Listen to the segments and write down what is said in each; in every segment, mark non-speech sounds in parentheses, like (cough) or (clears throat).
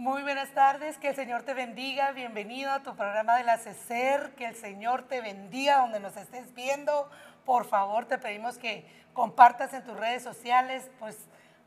Muy buenas tardes, que el Señor te bendiga, bienvenido a tu programa de la CECER, que el Señor te bendiga donde nos estés viendo. Por favor, te pedimos que compartas en tus redes sociales, pues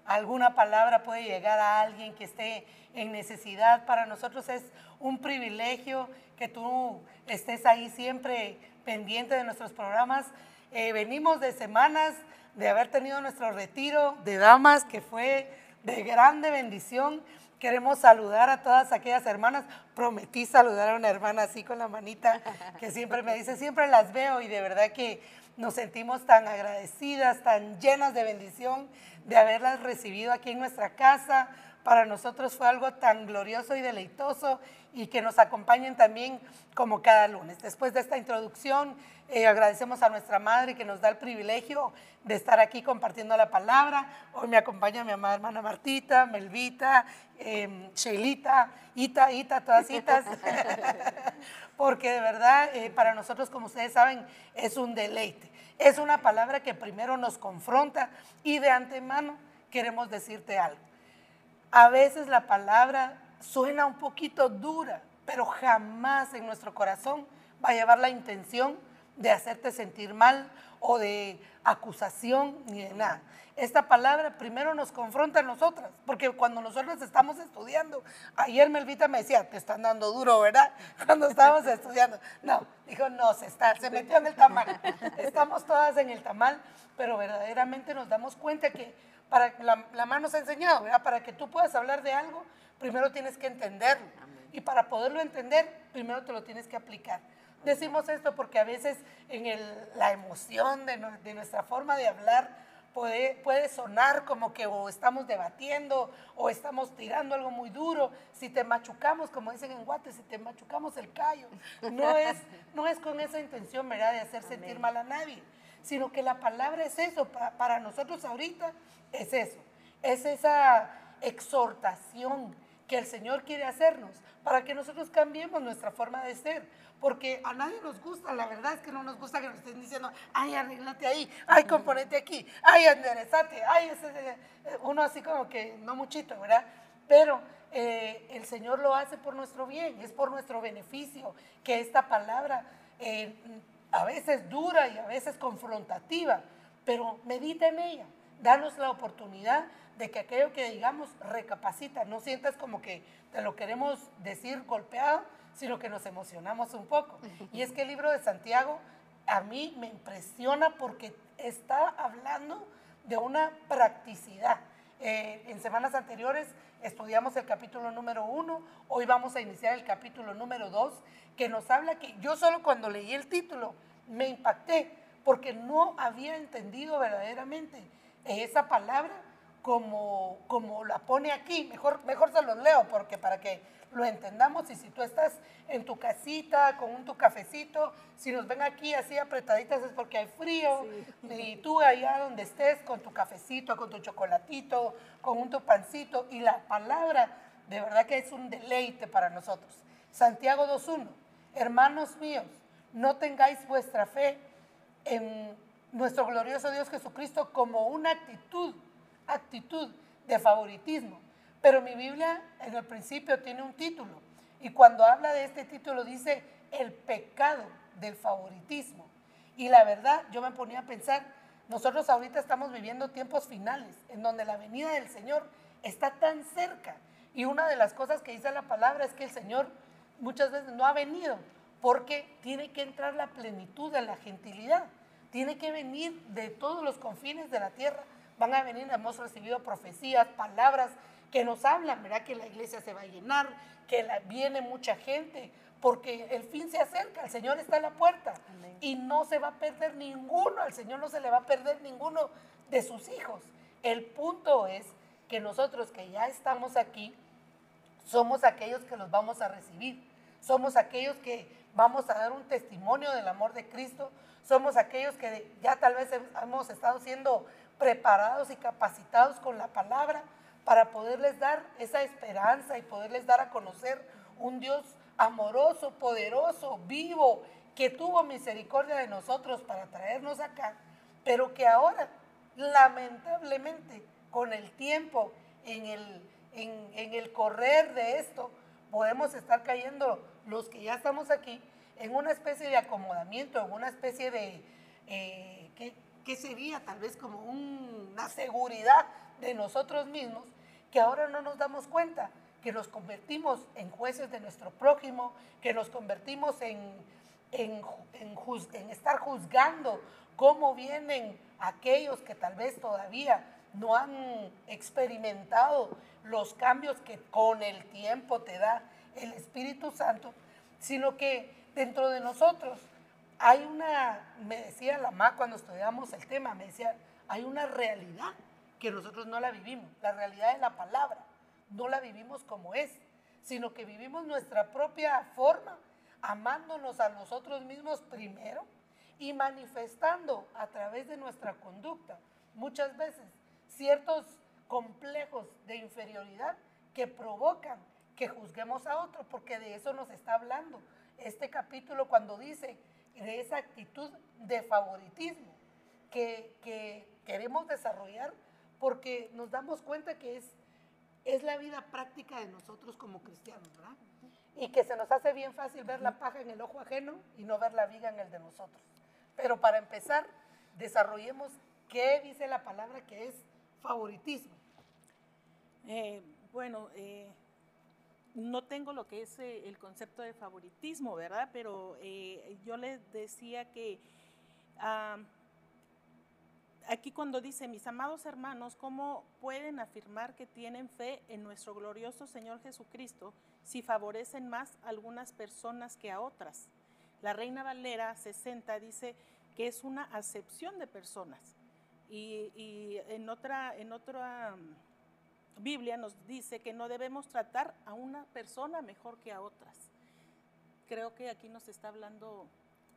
alguna palabra puede llegar a alguien que esté en necesidad. Para nosotros es un privilegio que tú estés ahí siempre pendiente de nuestros programas. Eh, venimos de semanas de haber tenido nuestro retiro de damas, que fue de grande bendición Queremos saludar a todas aquellas hermanas. Prometí saludar a una hermana así con la manita que siempre me dice, siempre las veo y de verdad que nos sentimos tan agradecidas, tan llenas de bendición de haberlas recibido aquí en nuestra casa. Para nosotros fue algo tan glorioso y deleitoso y que nos acompañen también como cada lunes. Después de esta introducción, eh, agradecemos a nuestra madre que nos da el privilegio de estar aquí compartiendo la palabra. Hoy me acompaña mi amada hermana Martita, Melvita, eh, Sheilita, Ita, Ita, todas Itas. (laughs) Porque de verdad, eh, para nosotros, como ustedes saben, es un deleite. Es una palabra que primero nos confronta y de antemano queremos decirte algo. A veces la palabra suena un poquito dura, pero jamás en nuestro corazón va a llevar la intención de hacerte sentir mal o de acusación ni de nada. Esta palabra primero nos confronta a nosotras, porque cuando nosotros estamos estudiando, ayer Melvita me decía, te están dando duro, ¿verdad? (laughs) Cuando estábamos estudiando. No, dijo, no, se, está, se metió en el tamal. Estamos todas en el tamal, pero verdaderamente nos damos cuenta que para la, la mano nos ha enseñado, ¿verdad? Para que tú puedas hablar de algo, primero tienes que entenderlo. Y para poderlo entender, primero te lo tienes que aplicar. Decimos esto porque a veces en la emoción de, nuestra forma de hablar puede, puede sonar como que o estamos debatiendo o estamos tirando algo muy duro. Si te machucamos, como dicen en Guate, si te machucamos el callo, no es, no es con esa intención, ¿verdad?, de hacer sentir mal a nadie, sino que la palabra es eso, para nosotros ahorita es eso, es esa exhortación que el Señor quiere hacernos para que nosotros cambiemos nuestra forma de ser. Porque a nadie nos gusta, la verdad es que no nos gusta que nos estén diciendo, ay, arreglate ahí, ay, componente aquí, ay, enderezate, ay, ese, uno así como que no muchito, ¿verdad? Pero eh, el Señor lo hace por nuestro bien, es por nuestro beneficio, que esta palabra eh, a veces dura y a veces confrontativa, pero medita en ella, danos la oportunidad de que aquello que digamos recapacita, no sientas como que te lo queremos decir golpeado, sino que nos emocionamos un poco. Y es que el libro de Santiago a mí me impresiona porque está hablando de una practicidad. Eh, en semanas anteriores estudiamos el capítulo número uno, hoy vamos a iniciar el capítulo número dos, que nos habla que yo solo cuando leí el título me impacté porque no había entendido verdaderamente esa palabra como, como la pone aquí. Mejor, mejor se los leo porque para que lo entendamos y si tú estás en tu casita con un tu cafecito, si nos ven aquí así apretaditas es porque hay frío y tú allá donde estés con tu cafecito, con tu chocolatito, con un tu pancito y la palabra de verdad que es un deleite para nosotros. Santiago 2.1, hermanos míos, no tengáis vuestra fe en nuestro glorioso Dios Jesucristo como una actitud, actitud de favoritismo, pero mi Biblia en el principio tiene un título y cuando habla de este título dice el pecado del favoritismo. Y la verdad, yo me ponía a pensar, nosotros ahorita estamos viviendo tiempos finales en donde la venida del Señor está tan cerca. Y una de las cosas que dice la palabra es que el Señor muchas veces no ha venido porque tiene que entrar la plenitud de la gentilidad. Tiene que venir de todos los confines de la tierra. Van a venir, hemos recibido profecías, palabras que nos hablan, ¿verdad? Que la iglesia se va a llenar, que viene mucha gente, porque el fin se acerca, el Señor está a la puerta y no se va a perder ninguno, al Señor no se le va a perder ninguno de sus hijos. El punto es que nosotros que ya estamos aquí, somos aquellos que los vamos a recibir, somos aquellos que vamos a dar un testimonio del amor de Cristo, somos aquellos que ya tal vez hemos estado siendo preparados y capacitados con la palabra, para poderles dar esa esperanza y poderles dar a conocer un Dios amoroso, poderoso, vivo, que tuvo misericordia de nosotros para traernos acá, pero que ahora, lamentablemente, con el tiempo, en el, en, el correr de esto, podemos estar cayendo los que ya estamos aquí en una especie de acomodamiento, en una especie de, eh, ¿qué, sería? Tal vez como una seguridad de nosotros mismos, que ahora no nos damos cuenta, que nos convertimos en jueces de nuestro prójimo, que nos convertimos en, en estar juzgando cómo vienen aquellos que tal vez todavía no han experimentado los cambios que con el tiempo te da el Espíritu Santo, sino que dentro de nosotros hay una, me decía la MA cuando estudiamos el tema, me decía, hay una realidad que nosotros no la vivimos, la realidad de la palabra, no la vivimos como es, sino que vivimos nuestra propia forma, amándonos a nosotros mismos primero y manifestando a través de nuestra conducta. Muchas veces ciertos complejos de inferioridad que provocan que juzguemos a otro, porque de eso nos está hablando este capítulo cuando dice de esa actitud de favoritismo que, queremos desarrollar porque nos damos cuenta que es, es la vida práctica de nosotros como cristianos, ¿verdad? Y que se nos hace bien fácil ver la paja en el ojo ajeno y no ver la viga en el de nosotros. Pero para empezar, desarrollemos qué dice la palabra que es favoritismo. Eh, bueno, eh, no tengo lo que es eh, el concepto de favoritismo, ¿verdad? Pero yo les decía que aquí cuando dice, mis amados hermanos, ¿cómo pueden afirmar que tienen fe en nuestro glorioso Señor Jesucristo si favorecen más a algunas personas que a otras? La Reina Valera 60 dice que es una acepción de personas. Y, en otra, en otra um, Biblia nos dice que no debemos tratar a una persona mejor que a otras. Creo que aquí nos está hablando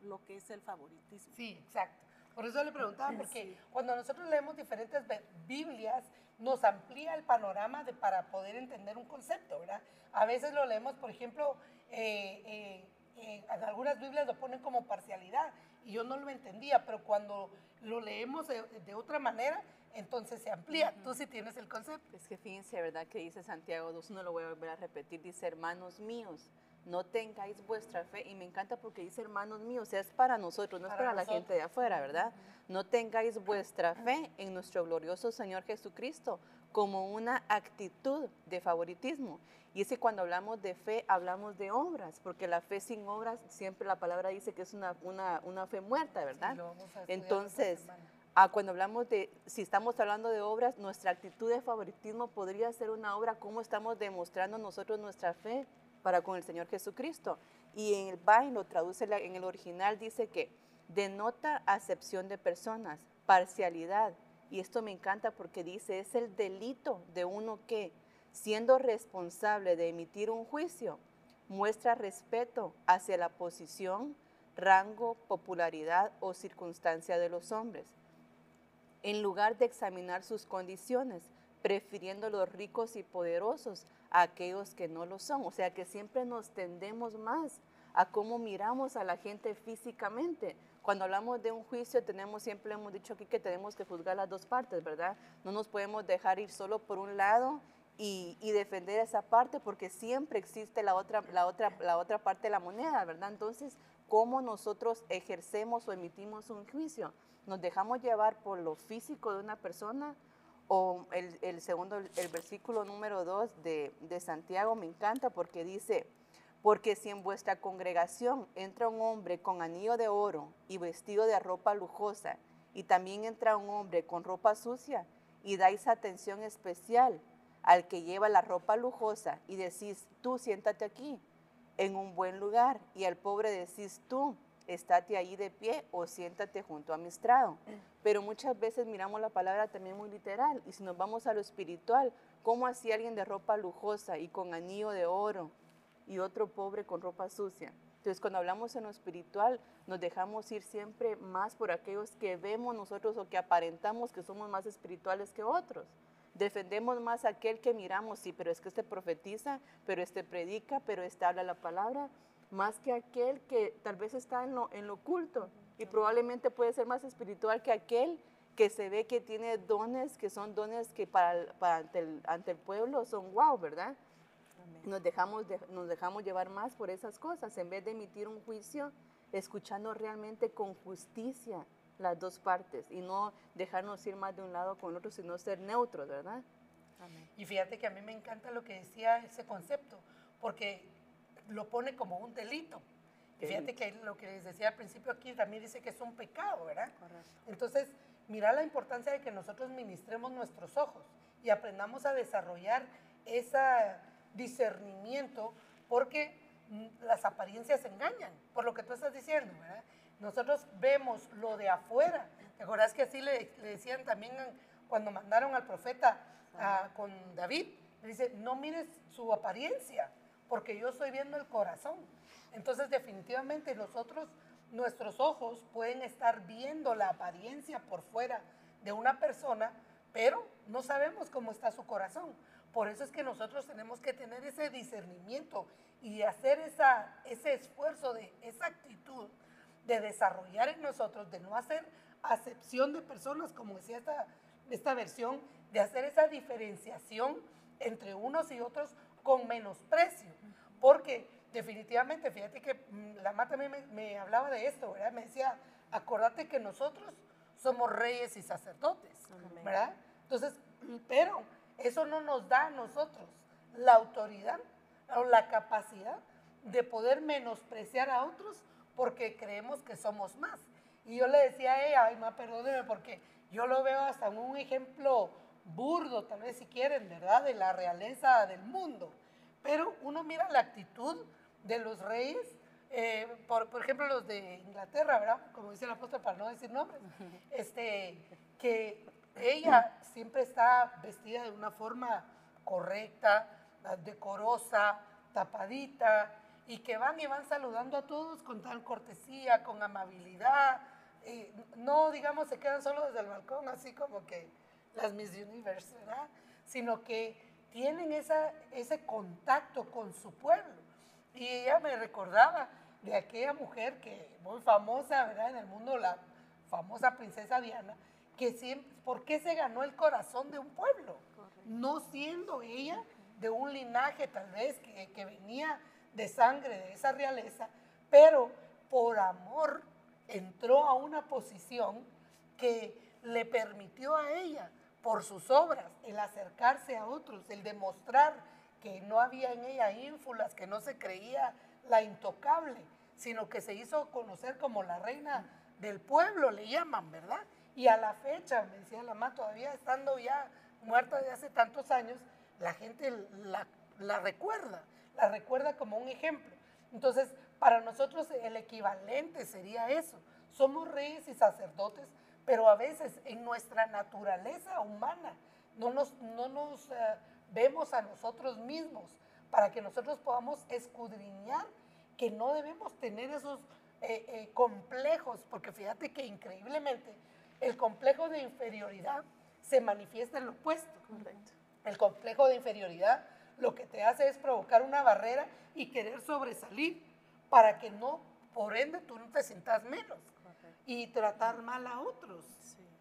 lo que es el favoritismo. Sí, exacto. Por eso le preguntaba, porque cuando nosotros leemos diferentes Biblias, nos amplía el panorama de, para poder entender un concepto, ¿verdad? A veces lo leemos, por ejemplo, eh, eh, eh, en algunas Biblias lo ponen como parcialidad y yo no lo entendía, pero cuando lo leemos de, otra manera, entonces se amplía. Tú sí tienes el concepto. Es que fíjense, ¿verdad? Que dice Santiago 2, no lo voy a volver a repetir, dice, hermanos míos, no tengáis vuestra fe, y me encanta porque dice hermanos míos, es para nosotros, no es para la gente de afuera, ¿verdad? No tengáis vuestra fe en nuestro glorioso Señor Jesucristo como una actitud de favoritismo. Y es que cuando hablamos de fe, hablamos de obras, porque la fe sin obras, siempre la palabra dice que es una, una, fe muerta, ¿verdad? Entonces, ah, cuando hablamos de, si estamos hablando de obras, nuestra actitud de favoritismo podría ser una obra, cómo estamos demostrando nosotros nuestra fe para con el Señor Jesucristo. Y en el Bain lo traduce en el original, dice que denota acepción de personas, parcialidad. Y esto me encanta porque dice, es el delito de uno que, siendo responsable de emitir un juicio, muestra respeto hacia la posición, rango, popularidad o circunstancia de los hombres, en lugar de examinar sus condiciones, prefiriendo los ricos y poderosos a aquellos que no lo son. O sea que siempre nos tendemos más a cómo miramos a la gente físicamente. Cuando hablamos de un juicio, tenemos siempre hemos dicho aquí que tenemos que juzgar las dos partes, ¿verdad? No nos podemos dejar ir solo por un lado y, y, defender esa parte porque siempre existe la otra, la, otra, la otra parte de la moneda, ¿verdad? Entonces, ¿cómo nosotros ejercemos o emitimos un juicio? ¿Nos dejamos llevar por lo físico de una persona? O el, el segundo, el versículo número 2 de, de Santiago me encanta porque dice, porque si en vuestra congregación entra un hombre con anillo de oro y vestido de ropa lujosa, y también entra un hombre con ropa sucia, y dais atención especial al que lleva la ropa lujosa y decís, tú siéntate aquí en un buen lugar y al pobre decís, tú estate ahí de pie o siéntate junto a mi estrado. Pero muchas veces miramos la palabra también muy literal y si nos vamos a lo espiritual, ¿cómo hacía alguien de ropa lujosa y con anillo de oro y otro pobre con ropa sucia? Entonces, cuando hablamos en lo espiritual, nos dejamos ir siempre más por aquellos que vemos nosotros o que aparentamos que somos más espirituales que otros. Defendemos más aquel que miramos, sí, pero es que este profetiza, pero este predica, pero este habla la palabra, más que aquel que tal vez está en lo, en lo oculto y probablemente puede ser más espiritual que aquel que se ve que tiene dones, que son dones que para, ante, el, ante, el, pueblo son wow, ¿verdad? Nos dejamos, nos dejamos llevar más por esas cosas, en vez de emitir un juicio, escuchando realmente con justicia las dos partes y no dejarnos ir más de un lado con otro, sino ser neutros, ¿verdad? Y fíjate que a mí me encanta lo que decía ese concepto, porque lo pone como un delito. Y fíjate que lo que les decía al principio aquí también dice que es un pecado, ¿verdad? Correcto. Entonces, mira la importancia de que nosotros ministremos nuestros ojos y aprendamos a desarrollar ese discernimiento, porque las apariencias engañan, por lo que tú estás diciendo, ¿verdad? Nosotros vemos lo de afuera. ¿Te acuerdas que así le, decían también cuando mandaron al profeta con David? Le dice, no mires su apariencia, porque yo estoy viendo el corazón. Entonces, definitivamente nosotros, nuestros ojos pueden estar viendo la apariencia por fuera de una persona, pero no sabemos cómo está su corazón. Por eso es que nosotros tenemos que tener ese discernimiento y hacer esa, ese esfuerzo de esa actitud de desarrollar en nosotros, de no hacer acepción de personas, como decía esta, esta versión, de hacer esa diferenciación entre unos y otros con menosprecio. Porque definitivamente, fíjate que mm, la Mata también me, hablaba de esto, ¿verdad? Me decía, acordate que nosotros somos reyes y sacerdotes, ¿verdad? Entonces, pero eso no nos da a nosotros la autoridad o la capacidad de poder menospreciar a otros porque creemos que somos más. Y yo le decía a ella, ay, ma, perdóneme, porque yo lo veo hasta un ejemplo burdo, tal vez si quieren, ¿verdad? De la realeza del mundo. Pero uno mira la actitud de los reyes, eh, por, por, ejemplo, los de Inglaterra, ¿verdad? Como dice el apóstol, para no decir nombres, este, que ella siempre está vestida de una forma correcta, decorosa, tapadita, y que van y van saludando a todos con tal cortesía, con amabilidad. Y no, digamos, se quedan solo desde el balcón, así como que las Miss Universe, ¿verdad? Sino que tienen esa, ese contacto con su pueblo. Y ella me recordaba de aquella mujer que muy famosa, ¿verdad? En el mundo, la famosa princesa Diana, que siempre, ¿por qué se ganó el corazón de un pueblo? No siendo ella de un linaje tal vez que, que venía de sangre de esa realeza, pero por amor entró a una posición que le permitió a ella, por sus obras, el acercarse a otros, el demostrar que no había en ella ínfulas, que no se creía la intocable, sino que se hizo conocer como la reina del pueblo, le llaman, ¿verdad? Y a la fecha, me decía la mamá, todavía estando ya muerta de hace tantos años, la gente la, recuerda la recuerda como un ejemplo. Entonces, para nosotros el equivalente sería eso. Somos reyes y sacerdotes, pero a veces en nuestra naturaleza humana no nos, no nos eh, vemos a nosotros mismos para que nosotros podamos escudriñar que no debemos tener esos eh, eh, complejos, porque fíjate que increíblemente el complejo de inferioridad se manifiesta en lo opuesto. El complejo de inferioridad lo que te hace es provocar una barrera y querer sobresalir para que no, por ende, tú no te sientas menos y tratar mal a otros.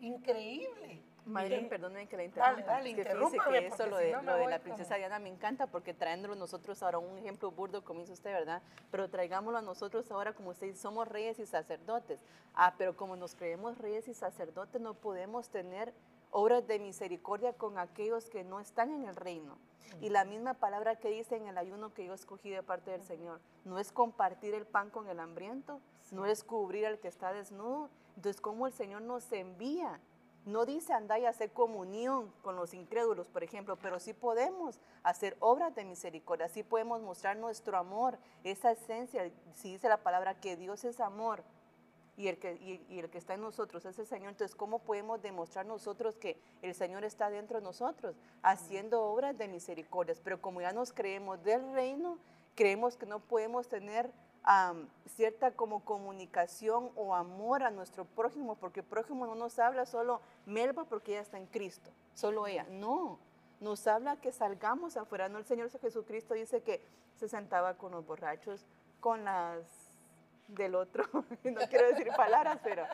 Increíble. Maylin, perdónenme que la interrumpa. Dale, dale, que eso, lo de, lo de la princesa Diana, me encanta porque trayéndolo nosotros ahora, un ejemplo burdo, como hizo usted, ¿verdad? Pero traigámoslo a nosotros ahora, como usted dice, somos reyes y sacerdotes. Ah, pero como nos creemos reyes y sacerdotes, no podemos tener obras de misericordia con aquellos que no están en el reino. Y la misma palabra que dice en el ayuno que yo escogí de parte del Señor, no es compartir el pan con el hambriento, no es cubrir al que está desnudo. Entonces, ¿cómo el Señor nos envía? No dice andar y hacer comunión con los incrédulos, por ejemplo, pero sí podemos hacer obras de misericordia, sí podemos mostrar nuestro amor, esa esencia, si dice la palabra que Dios es amor, y el, que, y, el que está en nosotros es el Señor. Entonces, ¿cómo podemos demostrar nosotros que el Señor está dentro de nosotros? Haciendo obras de misericordias. Pero como ya nos creemos del reino, creemos que no podemos tener cierta como comunicación o amor a nuestro prójimo, porque el prójimo no nos habla solo Melba porque ella está en Cristo, solo ella. No, nos habla que salgamos afuera. No, el Señor Jesucristo dice que se sentaba con los borrachos, con las del otro, (laughs) no quiero decir palabras, pero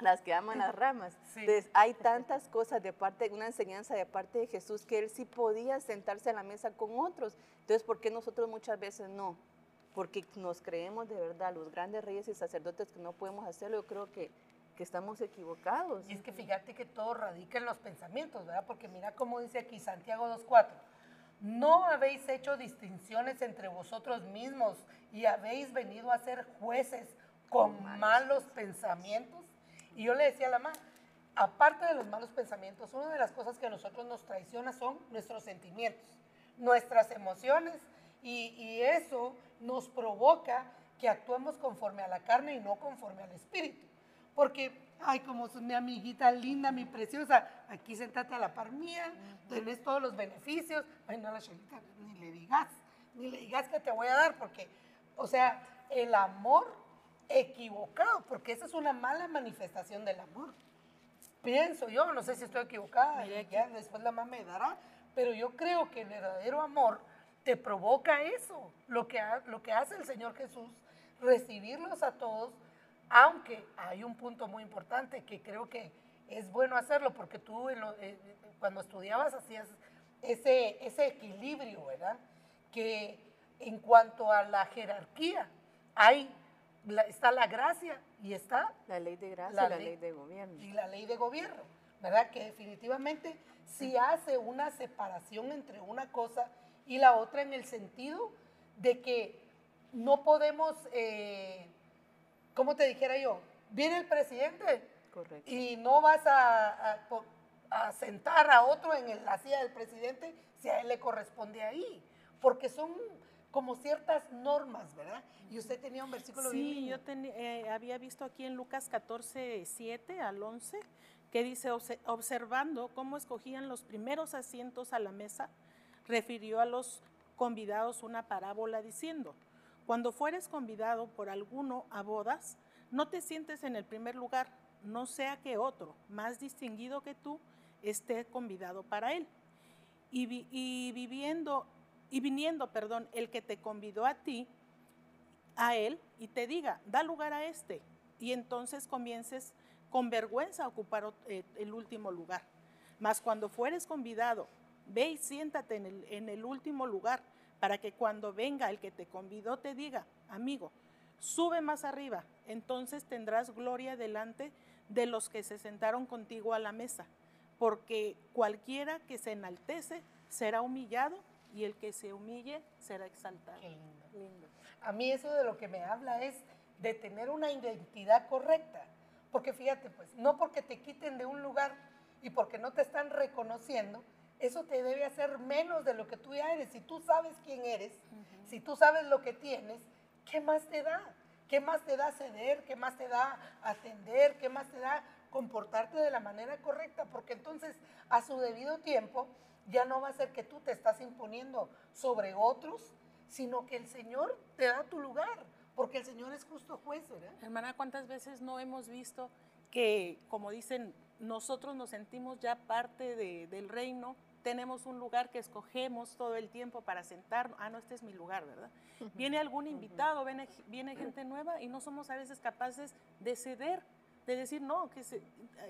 las que aman las ramas. Sí. Entonces, hay tantas cosas de parte, una enseñanza de parte de Jesús que él sí podía sentarse a la mesa con otros. Entonces, ¿por qué nosotros muchas veces no? Porque nos creemos de verdad los grandes reyes y sacerdotes que no podemos hacerlo. Yo creo que, que estamos equivocados. Y es que fíjate que todo radica en los pensamientos, ¿verdad? Porque mira cómo dice aquí Santiago 2.4. No habéis hecho distinciones entre vosotros mismos y habéis venido a ser jueces con malos pensamientos. Y yo le decía a la mamá, aparte de los malos pensamientos, una de las cosas que a nosotros nos traiciona son nuestros sentimientos, nuestras emociones, y, y eso nos provoca que actuemos conforme a la carne y no conforme al espíritu. Porque, ay, como sos mi amiguita linda, mi preciosa, aquí sentate a la par mía, tenés todos los beneficios. Ay, no, la chelita, ni le digas, ni le digas que te voy a dar, porque, o sea, el amor equivocado, porque esa es una mala manifestación del amor. Pienso yo, no sé si estoy equivocada, ya después la mamá me dará, pero yo creo que el verdadero amor te provoca eso, lo que, ha- lo que hace el Señor Jesús, recibirlos a todos, aunque hay un punto muy importante que creo que es bueno hacerlo, porque tú en lo- eh, cuando estudiabas hacías ese, ese equilibrio, ¿verdad? Que en cuanto a la jerarquía, hay, la- está la gracia y está La ley de gracia La y la ley- ley de gobierno. y la ley de gobierno, ¿verdad? Que definitivamente sí hace una separación entre una cosa y la otra en el sentido de que no podemos, eh, como te dijera yo, viene el presidente Correcto. y no vas a, a a sentar a otro en el- la silla del presidente si a él le corresponde ahí, porque son como ciertas normas, ¿verdad? Y usted tenía un versículo Sí, yo teni- eh, había visto aquí en Lucas 14, 7 al 11, que dice, "Obse- observando cómo escogían los primeros asientos a la mesa, refirió a los convidados una parábola diciendo, cuando fueres convidado por alguno a bodas, no te sientes en el primer lugar, no sea que otro, más distinguido que tú, esté convidado para él. Y, vi- y viviendo, y viniendo, perdón, el que te convidó a ti, a él y te diga, da lugar a este. Y entonces comiences con vergüenza a ocupar eh, el último lugar. Mas cuando fueres convidado, ve y siéntate en el, último lugar para que cuando venga el que te convidó te diga, amigo, sube más arriba. Entonces tendrás gloria delante de los que se sentaron contigo a la mesa. Porque cualquiera que se enaltece será humillado y el que se humille será exaltado. Qué lindo. Lindo. A mí eso de lo que me habla es de tener una identidad correcta. Porque fíjate, pues, no porque te quiten de un lugar y porque no te están reconociendo, eso te debe hacer menos de lo que tú ya eres. Si tú sabes quién eres, si tú sabes lo que tienes, ¿qué más te da? ¿Qué más te da ceder? ¿Qué más te da atender? ¿Qué más te da comportarte de la manera correcta? Porque entonces, a su debido tiempo, ya no va a ser que tú te estás imponiendo sobre otros, sino que el Señor te da tu lugar, porque el Señor es justo juez, ¿verdad? Hermana, ¿cuántas veces no hemos visto que, como dicen, nosotros nos sentimos ya parte de- del reino, tenemos un lugar que escogemos todo el tiempo para sentarnos, ah, no, este es mi lugar, ¿verdad? Viene algún invitado, viene, viene gente nueva y no somos a veces capaces de ceder, de decir, no, que se,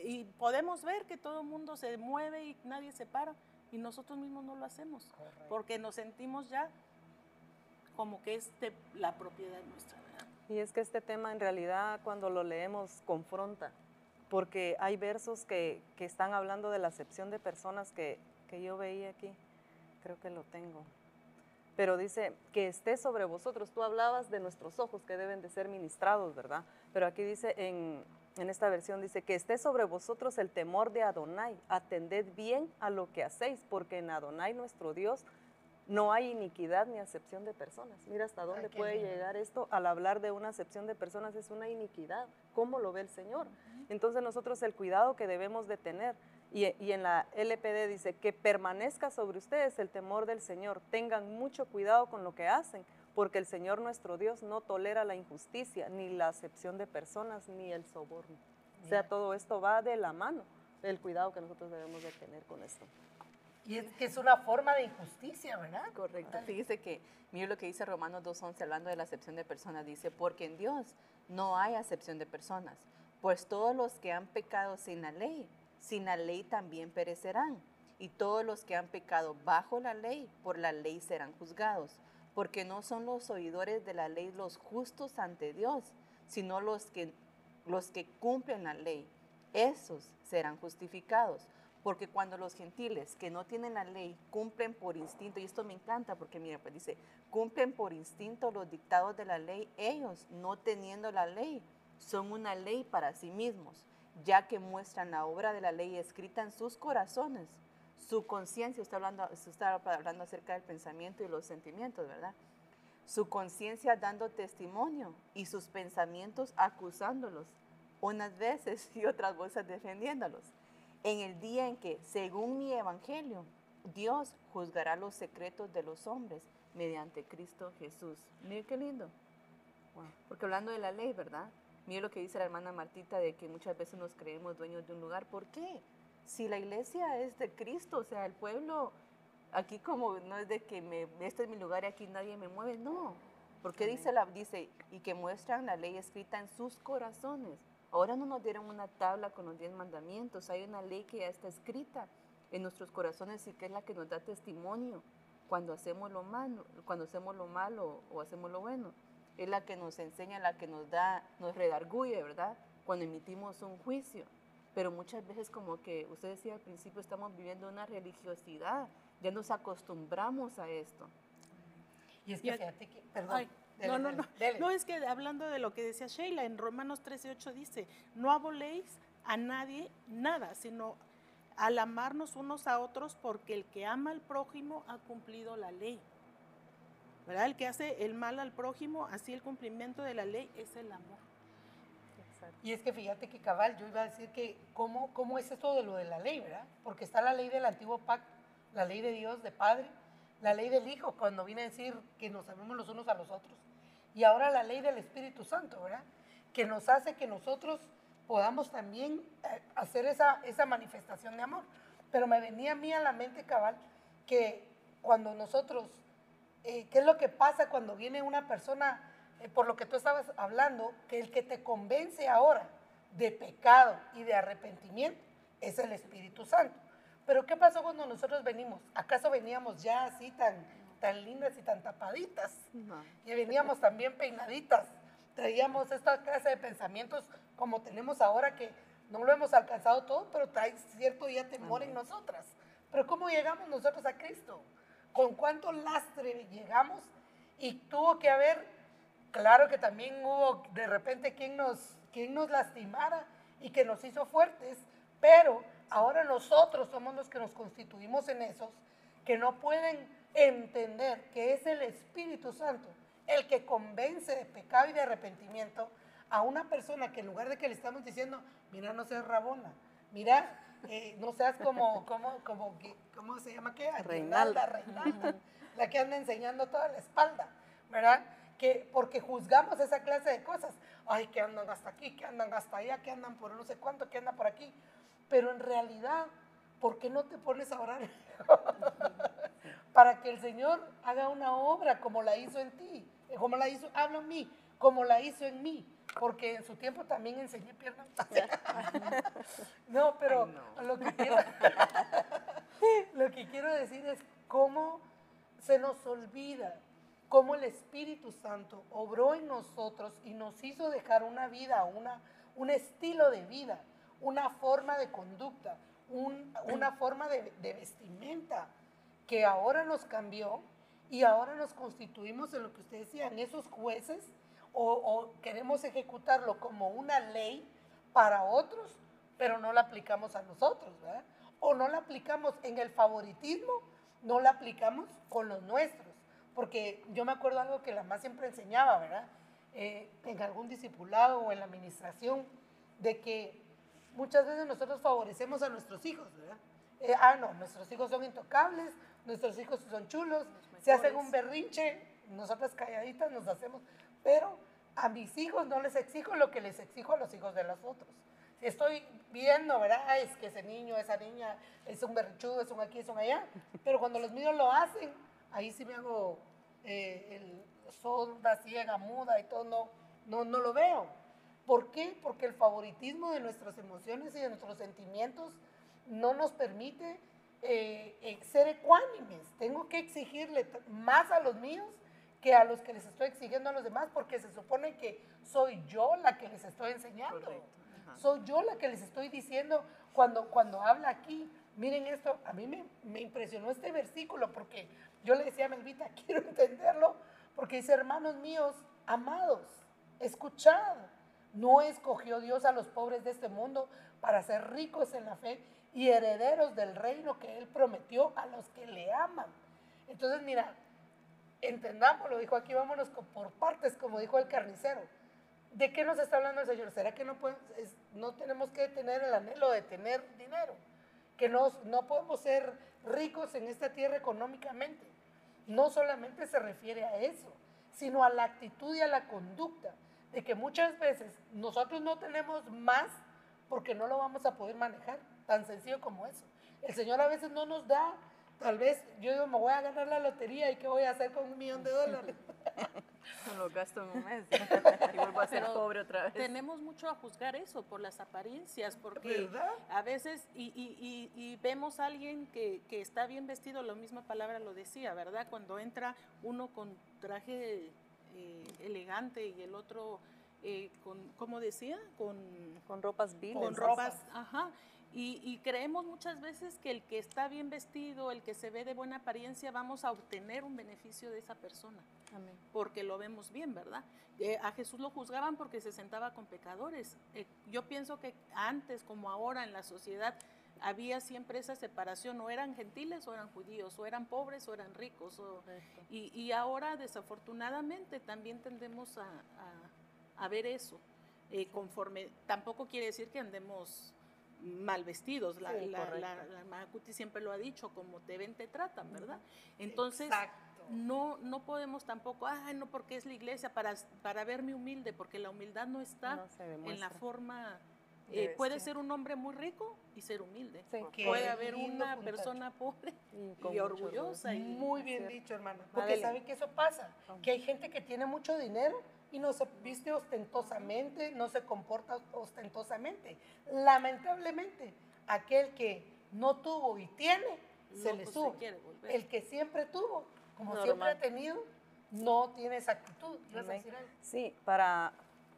y podemos ver que todo el mundo se mueve y nadie se para y nosotros mismos no lo hacemos, porque nos sentimos ya como que es de la propiedad nuestra, ¿verdad? Y es que este tema en realidad cuando lo leemos confronta, porque hay versos que, que están hablando de la acepción de personas que, que yo veía aquí, creo que lo tengo. Pero dice que esté sobre vosotros, tú hablabas de nuestros ojos que deben de ser ministrados, ¿verdad? Pero aquí dice en, en esta versión, dice que esté sobre vosotros el temor de Adonai, atended bien a lo que hacéis, porque en Adonai nuestro Dios no hay iniquidad ni acepción de personas. Mira hasta dónde puede lindo. llegar esto al hablar de una acepción de personas es una iniquidad. ¿Cómo lo ve el Señor? Entonces nosotros el cuidado que debemos de tener, y, y en la LPD dice que permanezca sobre ustedes el temor del Señor, tengan mucho cuidado con lo que hacen, porque el Señor nuestro Dios no tolera la injusticia, ni la acepción de personas, ni el soborno. O sea, Mira. todo esto va de la mano, el cuidado que nosotros debemos de tener con esto. Y es que es una forma de injusticia, ¿verdad? Correcto. Órale. Fíjese que, mire lo que dice Romanos 2.11 hablando de la acepción de personas. Dice, porque en Dios no hay acepción de personas. Pues todos los que han pecado sin la ley, sin la ley también perecerán. Y todos los que han pecado bajo la ley, por la ley serán juzgados. Porque no son los oidores de la ley los justos ante Dios, sino los que, los que cumplen la ley. Esos serán justificados. Porque cuando los gentiles que no tienen la ley cumplen por instinto, y esto me encanta porque mira, pues dice, cumplen por instinto los dictados de la ley, ellos no teniendo la ley, son una ley para sí mismos, ya que muestran la obra de la ley escrita en sus corazones, su conciencia, está hablando, está hablando acerca del pensamiento y los sentimientos, ¿verdad? Su conciencia dando testimonio y sus pensamientos acusándolos, unas veces (laughs) y otras veces defendiéndolos en el día en que, según mi evangelio, Dios juzgará los secretos de los hombres mediante Cristo Jesús. Miren qué lindo. Porque hablando de la ley, ¿verdad? Mire lo que dice la hermana Martita de que muchas veces nos creemos dueños de un lugar. ¿Por qué? Si la iglesia es de Cristo, o sea, el pueblo, aquí como no es de que me, este es mi lugar y aquí nadie me mueve, no. Porque dice la dice y que muestran la ley escrita en sus corazones. Ahora no nos dieron una tabla con los diez mandamientos, hay una ley que ya está escrita en nuestros corazones y que es la que nos da testimonio cuando hacemos lo malo, cuando hacemos lo malo o hacemos lo bueno. Es la que nos enseña, la que nos da, nos redarguye, ¿verdad? Cuando emitimos un juicio. Pero muchas veces como que usted decía al principio, estamos viviendo una religiosidad, ya nos acostumbramos a esto. Y es que fíjate que, perdón no, no, no. No, es que hablando de lo que decía Sheila, en Romanos 13:8 dice, no aboléis a nadie nada, sino al amarnos unos a otros, porque el que ama al prójimo ha cumplido la ley. ¿Verdad? El que hace el mal al prójimo, así el cumplimiento de la ley es el amor. Y es que fíjate que cabal, yo iba a decir que cómo, cómo es esto de lo de la ley, ¿verdad? Porque está la ley del antiguo pacto, la ley de Dios, de Padre, la ley del Hijo, cuando viene a decir que nos amemos los unos a los otros y ahora la ley del Espíritu Santo, ¿verdad? Que nos hace que nosotros podamos también eh, hacer esa, esa manifestación de amor. Pero me venía a mí a la mente cabal que cuando nosotros, eh, ¿qué es lo que pasa cuando viene una persona, eh, por lo que tú estabas hablando, que el que te convence ahora de pecado y de arrepentimiento es el Espíritu Santo? Pero ¿qué pasó cuando nosotros venimos? ¿Acaso veníamos ya así tan tan lindas y tan tapaditas. Y veníamos también peinaditas. Traíamos esta clase de pensamientos como tenemos ahora que no lo hemos alcanzado todo, pero trae cierto ya temor en nosotras. Pero ¿cómo llegamos nosotros a Cristo? ¿Con cuánto lastre llegamos? Y tuvo que haber, claro que también hubo de repente quien nos, quien nos lastimara y que nos hizo fuertes, pero ahora nosotros somos los que nos constituimos en esos que no pueden entender que es el Espíritu Santo el que convence de pecado y de arrepentimiento a una persona que en lugar de que le estamos diciendo, mira, no seas rabona, mira, eh, no seas como, como, como, ¿cómo se llama qué? Reinalda. Reinalda, la que anda enseñando toda la espalda, ¿verdad? Que porque juzgamos esa clase de cosas, ay, que andan hasta aquí, que andan hasta allá, que andan por no sé cuánto, que andan por aquí, pero en realidad, ¿por qué no te pones a orar? (laughs) para que el Señor haga una obra como la hizo en ti, como la hizo, habla en mí, como la hizo en mí, porque en su tiempo también enseñé piernas. (laughs) (laughs) no, pero Lo, que quiero, (laughs) lo que quiero decir es cómo se nos olvida cómo el Espíritu Santo obró en nosotros y nos hizo dejar una vida, una, un estilo de vida, una forma de conducta, una (clears throat) forma de vestimenta, que ahora nos cambió y ahora nos constituimos en lo que usted decía, en esos jueces o, queremos ejecutarlo como una ley para otros, pero no la aplicamos a nosotros, ¿verdad? O no la aplicamos en el favoritismo, no la aplicamos con los nuestros. Porque yo me acuerdo algo que la más siempre enseñaba, ¿verdad? Eh, en algún discipulado o en la administración, de que muchas veces nosotros favorecemos a nuestros hijos, ¿verdad? Eh, ah, no, nuestros hijos son intocables, nuestros hijos son chulos, se hacen un berrinche, nosotras calladitas nos hacemos, pero a mis hijos no les exijo lo que les exijo a los hijos de los otros. Estoy viendo, ¿verdad? Es que ese niño, esa niña es un berrinchudo, es un aquí, es un allá, pero cuando los míos lo hacen, ahí sí me hago eh, el sorda, ciega, muda y todo, no, no, no lo veo. ¿Por qué? Porque el favoritismo de nuestras emociones y de nuestros sentimientos no nos permite eh, eh, ser ecuánimes. Tengo que exigirle más a los míos que a los que les estoy exigiendo a los demás, porque se supone que soy yo la que les estoy enseñando. Soy yo la que les estoy diciendo cuando, cuando habla aquí. Miren esto, a mí me, me impresionó este versículo porque yo le decía a Melvita, (laughs) quiero entenderlo, porque dice, hermanos míos, amados, escuchad, no escogió Dios a los pobres de este mundo para ser ricos en la fe y herederos del reino que Él prometió a los que le aman. Entonces, mira, entendamos, lo dijo aquí, vámonos por partes, como dijo el carnicero. ¿De qué nos está hablando el Señor? ¿Será que no, no tenemos que tener el anhelo de tener dinero? Que no, no podemos ser ricos en esta tierra económicamente. No solamente se refiere a eso, sino a la actitud y a la conducta, de que muchas veces nosotros no tenemos más porque no lo vamos a poder manejar, tan sencillo como eso. El Señor a veces no nos da Tal vez yo digo, me voy a ganar la lotería y qué voy a hacer con un millón de dólares. (laughs) lo gasto en un mes (laughs) y vuelvo a ser pobre otra vez. Tenemos mucho a juzgar eso por las apariencias, porque a veces, y, y, y, vemos a alguien que, que, está bien vestido, la misma palabra lo decía, ¿verdad? Cuando entra uno con traje eh, elegante y el otro eh, con, ¿cómo decía? Con, con ropas viles. Con ropas, ajá. Y, creemos muchas veces que el que está bien vestido, el que se ve de buena apariencia, vamos a obtener un beneficio de esa persona. Amén. Porque lo vemos bien, ¿verdad? Eh, a Jesús lo juzgaban porque se sentaba con pecadores. Eh, yo pienso que antes como ahora en la sociedad había siempre esa separación, o eran gentiles o eran judíos, o eran pobres o eran ricos. y, ahora desafortunadamente también tendemos a, ver eso. Eh, conforme, tampoco quiere decir que andemos mal vestidos. La, Macuti siempre lo ha dicho, como te ven, te tratan, ¿verdad? Entonces, no, no podemos tampoco, ay, no, porque es la iglesia, para, para verme humilde, porque la humildad no está en la forma... Eh, puede ser un hombre muy rico y ser humilde. puede haber una persona pobre y, orgullosa. Y, muy bien dicho, hermano. Porque saben que eso pasa, que hay gente que tiene mucho dinero y no se viste ostentosamente, no se comporta ostentosamente. Lamentablemente, aquel que no tuvo y tiene, se le pues, sube. El que siempre tuvo, como siempre ha tenido, no tiene esa actitud. Sí, para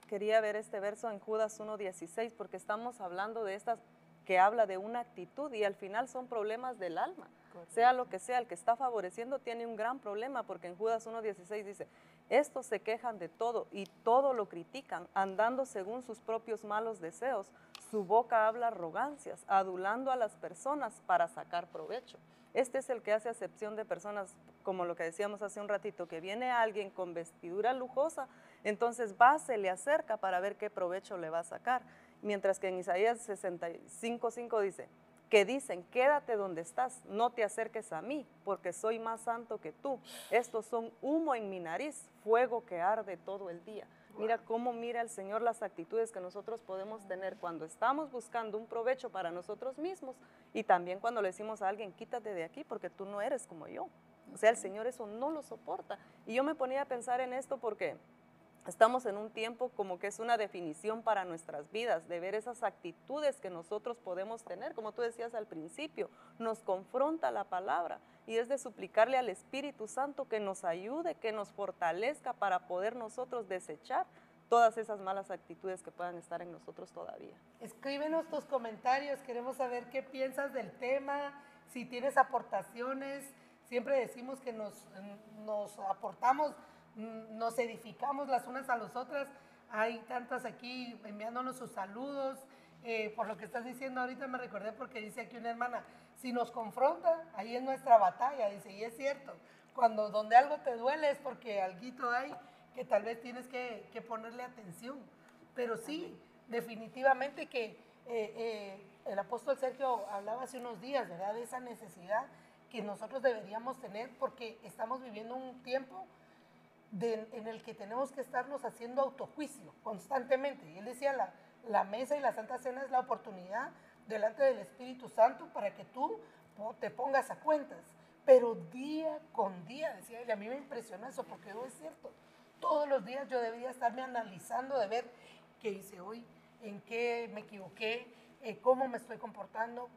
quería ver este verso en Judas 1.16 porque estamos hablando de estas que habla de una actitud y al final son problemas del alma. Sea lo que sea, el que está favoreciendo tiene un gran problema porque en Judas 1.16 dice, estos se quejan de todo y todo lo critican, andando según sus propios malos deseos. Su boca habla arrogancias, adulando a las personas para sacar provecho. Este es el que hace acepción de personas, como lo que decíamos hace un ratito, que viene alguien con vestidura lujosa, entonces va, se le acerca para ver qué provecho le va a sacar. Mientras que en Isaías 65.5 dice, que dicen, quédate donde estás, no te acerques a mí, porque soy más santo que tú. Estos son humo en mi nariz, fuego que arde todo el día. Mira cómo mira el Señor las actitudes que nosotros podemos tener cuando estamos buscando un provecho para nosotros mismos y también cuando le decimos a alguien, quítate de aquí porque tú no eres como yo. O sea, el Señor eso no lo soporta. Y yo me ponía a pensar en esto porque Estamos en un tiempo como que es una definición para nuestras vidas, de ver esas actitudes que nosotros podemos tener, como tú decías al principio, nos confronta la palabra y es de suplicarle al Espíritu Santo que nos ayude, que nos fortalezca para poder nosotros desechar todas esas malas actitudes que puedan estar en nosotros todavía. Escríbenos tus comentarios, queremos saber qué piensas del tema, si tienes aportaciones, siempre decimos que nos, nos aportamos nos edificamos las unas a las otras. Hay tantas aquí enviándonos sus saludos. Eh, por lo que estás diciendo ahorita me recordé porque dice aquí una hermana, si nos confronta, ahí es nuestra batalla, dice, y es cierto, cuando donde algo te duele es porque algo hay que tal vez tienes que, ponerle atención. Pero sí, definitivamente que eh, eh, el apóstol Sergio hablaba hace unos días, ¿verdad? De esa necesidad que nosotros deberíamos tener porque estamos viviendo un tiempo en el que tenemos que estarnos haciendo autojuicio constantemente. Y él decía, la, la mesa y la Santa Cena es la oportunidad delante del Espíritu Santo para que tú te pongas a cuentas. Pero día con día, decía él, a mí me impresiona eso, porque no es cierto. Todos los días yo debería estarme analizando de ver qué hice hoy, en qué me equivoqué, eh, cómo me estoy comportando,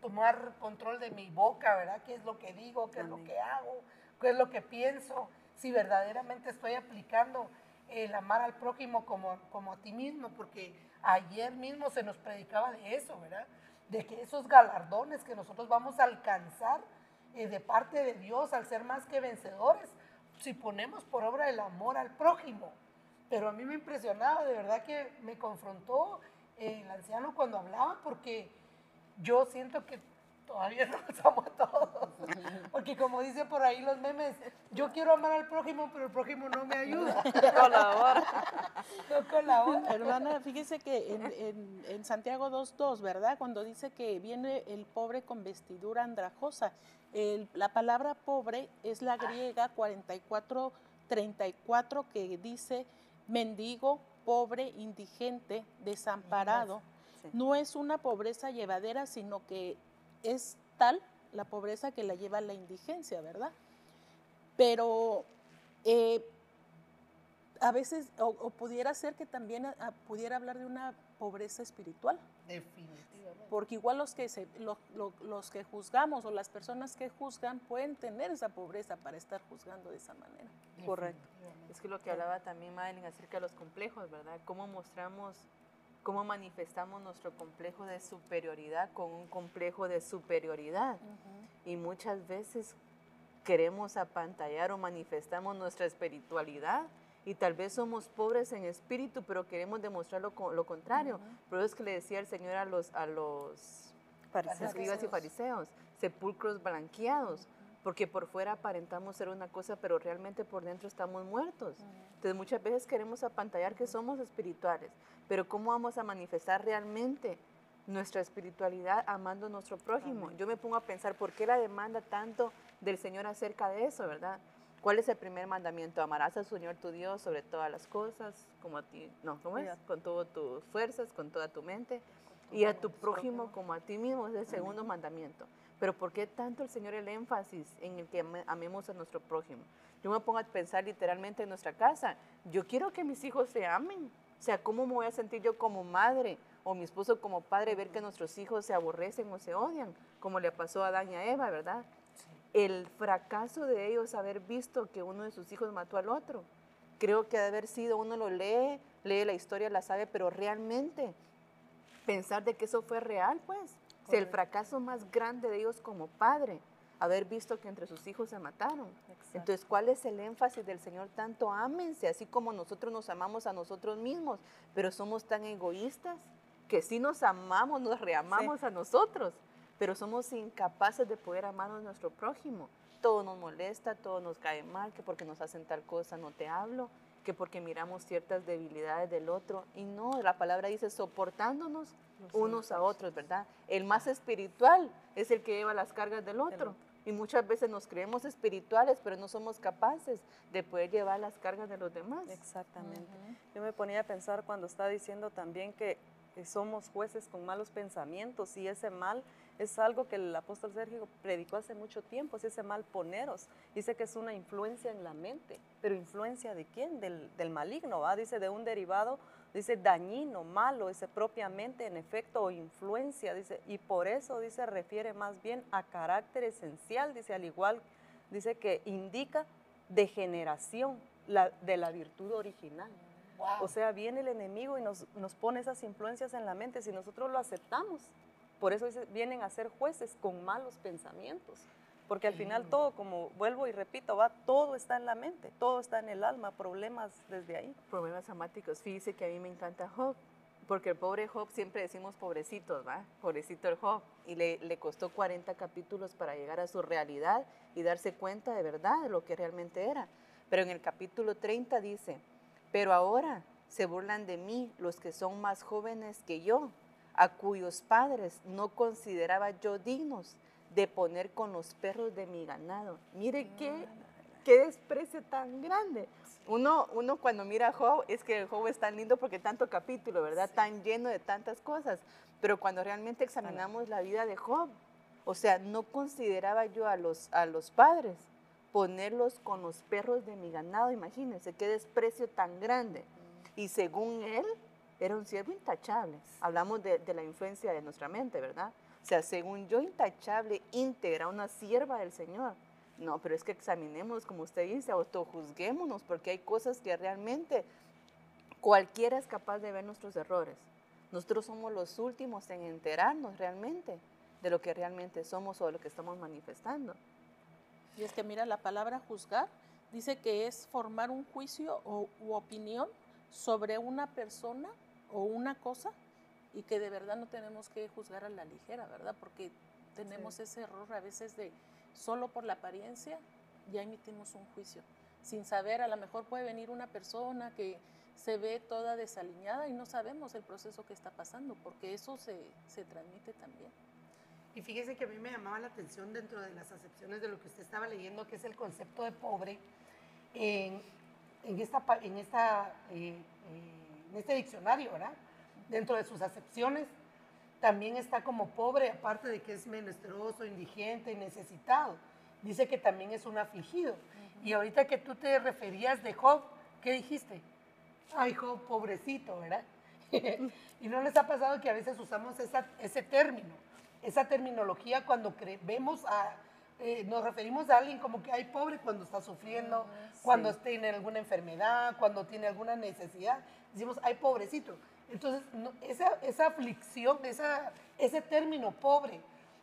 tomar control de mi boca, ¿verdad? ¿Qué es lo que digo? ¿Qué es lo que hago? ¿Qué es lo que pienso? Si verdaderamente estoy aplicando el amar al prójimo como, como a ti mismo, porque ayer mismo se nos predicaba de eso, ¿verdad? De que esos galardones que nosotros vamos a alcanzar eh, de parte de Dios al ser más que vencedores, si ponemos por obra el amor al prójimo. Pero a mí me impresionaba, de verdad que me confrontó el anciano cuando hablaba, porque yo siento que todavía no los amo a todos. Porque como dicen por ahí los memes, yo quiero amar al prójimo, pero el prójimo no me ayuda. (laughs) No colabora. No colabora. Hermana, fíjese que en, en, Santiago 2.2, ¿verdad? Cuando dice que viene el pobre con vestidura andrajosa, la palabra pobre es la griega 4434 que dice mendigo, pobre, indigente, desamparado. No es una pobreza llevadera, sino que es tal la pobreza que la lleva a la indigencia, ¿verdad? Pero eh, a veces, o, pudiera ser que también pudiera hablar de una pobreza espiritual. Definitivamente. Porque igual los que, se, los que juzgamos o las personas que juzgan pueden tener esa pobreza para estar juzgando de esa manera. Correcto. Es que lo que hablaba también Madeline acerca de los complejos, ¿verdad? Cómo mostramos cómo manifestamos nuestro complejo de superioridad con un complejo de superioridad. Y muchas veces queremos apantallar o manifestamos nuestra espiritualidad y tal vez somos pobres en espíritu, pero queremos demostrar lo, lo contrario. Por eso es que le decía el Señor a los, a los escribas y fariseos, sepulcros blanqueados, porque por fuera aparentamos ser una cosa, pero realmente por dentro estamos muertos. Entonces muchas veces queremos apantallar que somos espirituales, pero ¿cómo vamos a manifestar realmente nuestra espiritualidad amando a nuestro prójimo? Yo me pongo a pensar, ¿por qué la demanda tanto del Señor acerca de eso, verdad? ¿Cuál es el primer mandamiento? Amarás al Señor tu Dios sobre todas las cosas, como a ti, no, ¿cómo es? Con todas tus fuerzas, con toda tu mente, y a tu prójimo como a ti mismo, es el segundo mandamiento. Pero ¿por qué tanto el Señor el énfasis en el que amemos a nuestro prójimo? Yo me pongo a pensar literalmente en nuestra casa. Yo quiero que mis hijos se amen. O sea, ¿cómo me voy a sentir yo como madre o mi esposo como padre ver que nuestros hijos se aborrecen o se odian? Como le pasó a Adán y a Eva, ¿verdad? El fracaso de ellos haber visto que uno de sus hijos mató al otro. Creo que de haber sido, uno lo lee, lee la historia, la sabe, pero realmente pensar de que eso fue real, pues el fracaso más grande de ellos como padre, haber visto que entre sus hijos se mataron. Entonces, ¿cuál es el énfasis del Señor? Tanto ámense, así como nosotros nos amamos a nosotros mismos, pero somos tan egoístas que si nos amamos, nos reamamos a nosotros, pero somos incapaces de poder amar a nuestro prójimo. Todo nos molesta, todo nos cae mal, que porque nos hacen tal cosa no te hablo, que porque miramos ciertas debilidades del otro. Y no, la palabra dice soportándonos unos a otros, ¿verdad? El más espiritual es el que lleva las cargas del otro. Y muchas veces nos creemos espirituales, pero no somos capaces de poder llevar las cargas de los demás. Exactamente. Yo me ponía a pensar cuando está diciendo también que somos jueces con malos pensamientos y ese mal es algo que el apóstol Sergio predicó hace mucho tiempo, es ese mal poneros. Dice que es una influencia en la mente, pero influencia de quién? Del, del maligno, ¿va? Dice de un derivado dice dañino, malo, ese propiamente en efecto o influencia, dice, y por eso dice refiere más bien a carácter esencial, dice al igual, dice que indica degeneración la, de la virtud original. O sea, viene el enemigo y nos, nos, pone esas influencias en la mente, si nosotros lo aceptamos, por eso vienen a ser jueces con malos pensamientos. Porque al final todo, como vuelvo y repito, va, todo está en la mente, todo está en el alma, problemas desde ahí. Problemas amáticos. Fíjese que a mí me encanta Job, porque el pobre Job siempre decimos pobrecitos, ¿va? Pobrecito el Job. Y le, le, costó 40 capítulos para llegar a su realidad y darse cuenta de verdad de lo que realmente era. Pero en el capítulo 30 dice, pero ahora se burlan de mí los que son más jóvenes que yo, a cuyos padres no consideraba yo dignos de poner con los perros de mi ganado. Mire qué, qué desprecio tan grande. Uno, uno cuando mira a Job, es que el Job es tan lindo porque tanto capítulo, ¿verdad? Tan lleno de tantas cosas. Pero cuando realmente examinamos la vida de Job, o sea, no consideraba yo a los, a los padres ponerlos con los perros de mi ganado. Imagínense qué desprecio tan grande. Y según él, era un siervo intachable. Hablamos de, de la influencia de nuestra mente, ¿verdad? O sea, según yo, intachable, íntegra, una sierva del Señor. No, pero es que examinemos, como usted dice, autojuzguémonos, porque hay cosas que realmente cualquiera es capaz de ver nuestros errores. Nosotros somos los últimos en enterarnos realmente de lo que realmente somos o de lo que estamos manifestando. Y es que mira, la palabra juzgar dice que es formar un juicio o, u opinión sobre una persona o una cosa y que de verdad no tenemos que juzgar a la ligera, ¿verdad? Porque tenemos ese error a veces de solo por la apariencia ya emitimos un juicio, sin saber, a lo mejor puede venir una persona que se ve toda desaliñada y no sabemos el proceso que está pasando, porque eso se, se transmite también. Y fíjese que a mí me llamaba la atención dentro de las acepciones de lo que usted estaba leyendo, que es el concepto de pobre, en, en esta, en, esta, eh, eh, en este diccionario, ¿verdad? Dentro de sus acepciones, también está como pobre, aparte de que es menesteroso, indigente, necesitado. Dice que también es un afligido. Y ahorita que tú te referías de Job, ¿qué dijiste? Ay, Job, pobrecito, ¿verdad? (laughs) y no les ha pasado que a veces usamos esa- ese término, esa terminología cuando vemos a, eh, nos referimos a alguien como que hay pobre cuando está sufriendo, cuando tiene alguna enfermedad, cuando tiene alguna necesidad, decimos, ay, pobrecito. Entonces, no- esa, esa aflicción, esa, ese término pobre,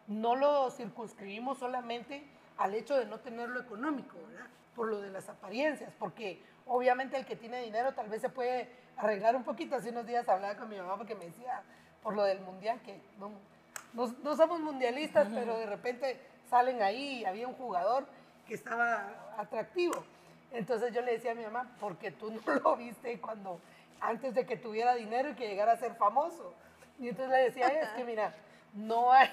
no lo circunscribimos solamente al hecho de no tenerlo económico, ¿verdad? Por lo de las apariencias, porque obviamente el que tiene dinero tal vez se puede arreglar un poquito. Hace unos días hablaba con mi mamá porque me decía, por lo del mundial, que no, no- no somos mundialistas, pero de repente salen ahí y había un jugador que estaba atractivo. Entonces yo le decía a mi mamá, porque tú no lo viste cuando, antes de que tuviera dinero y que llegara a ser famoso. Y entonces le decía, es que mira, no hay,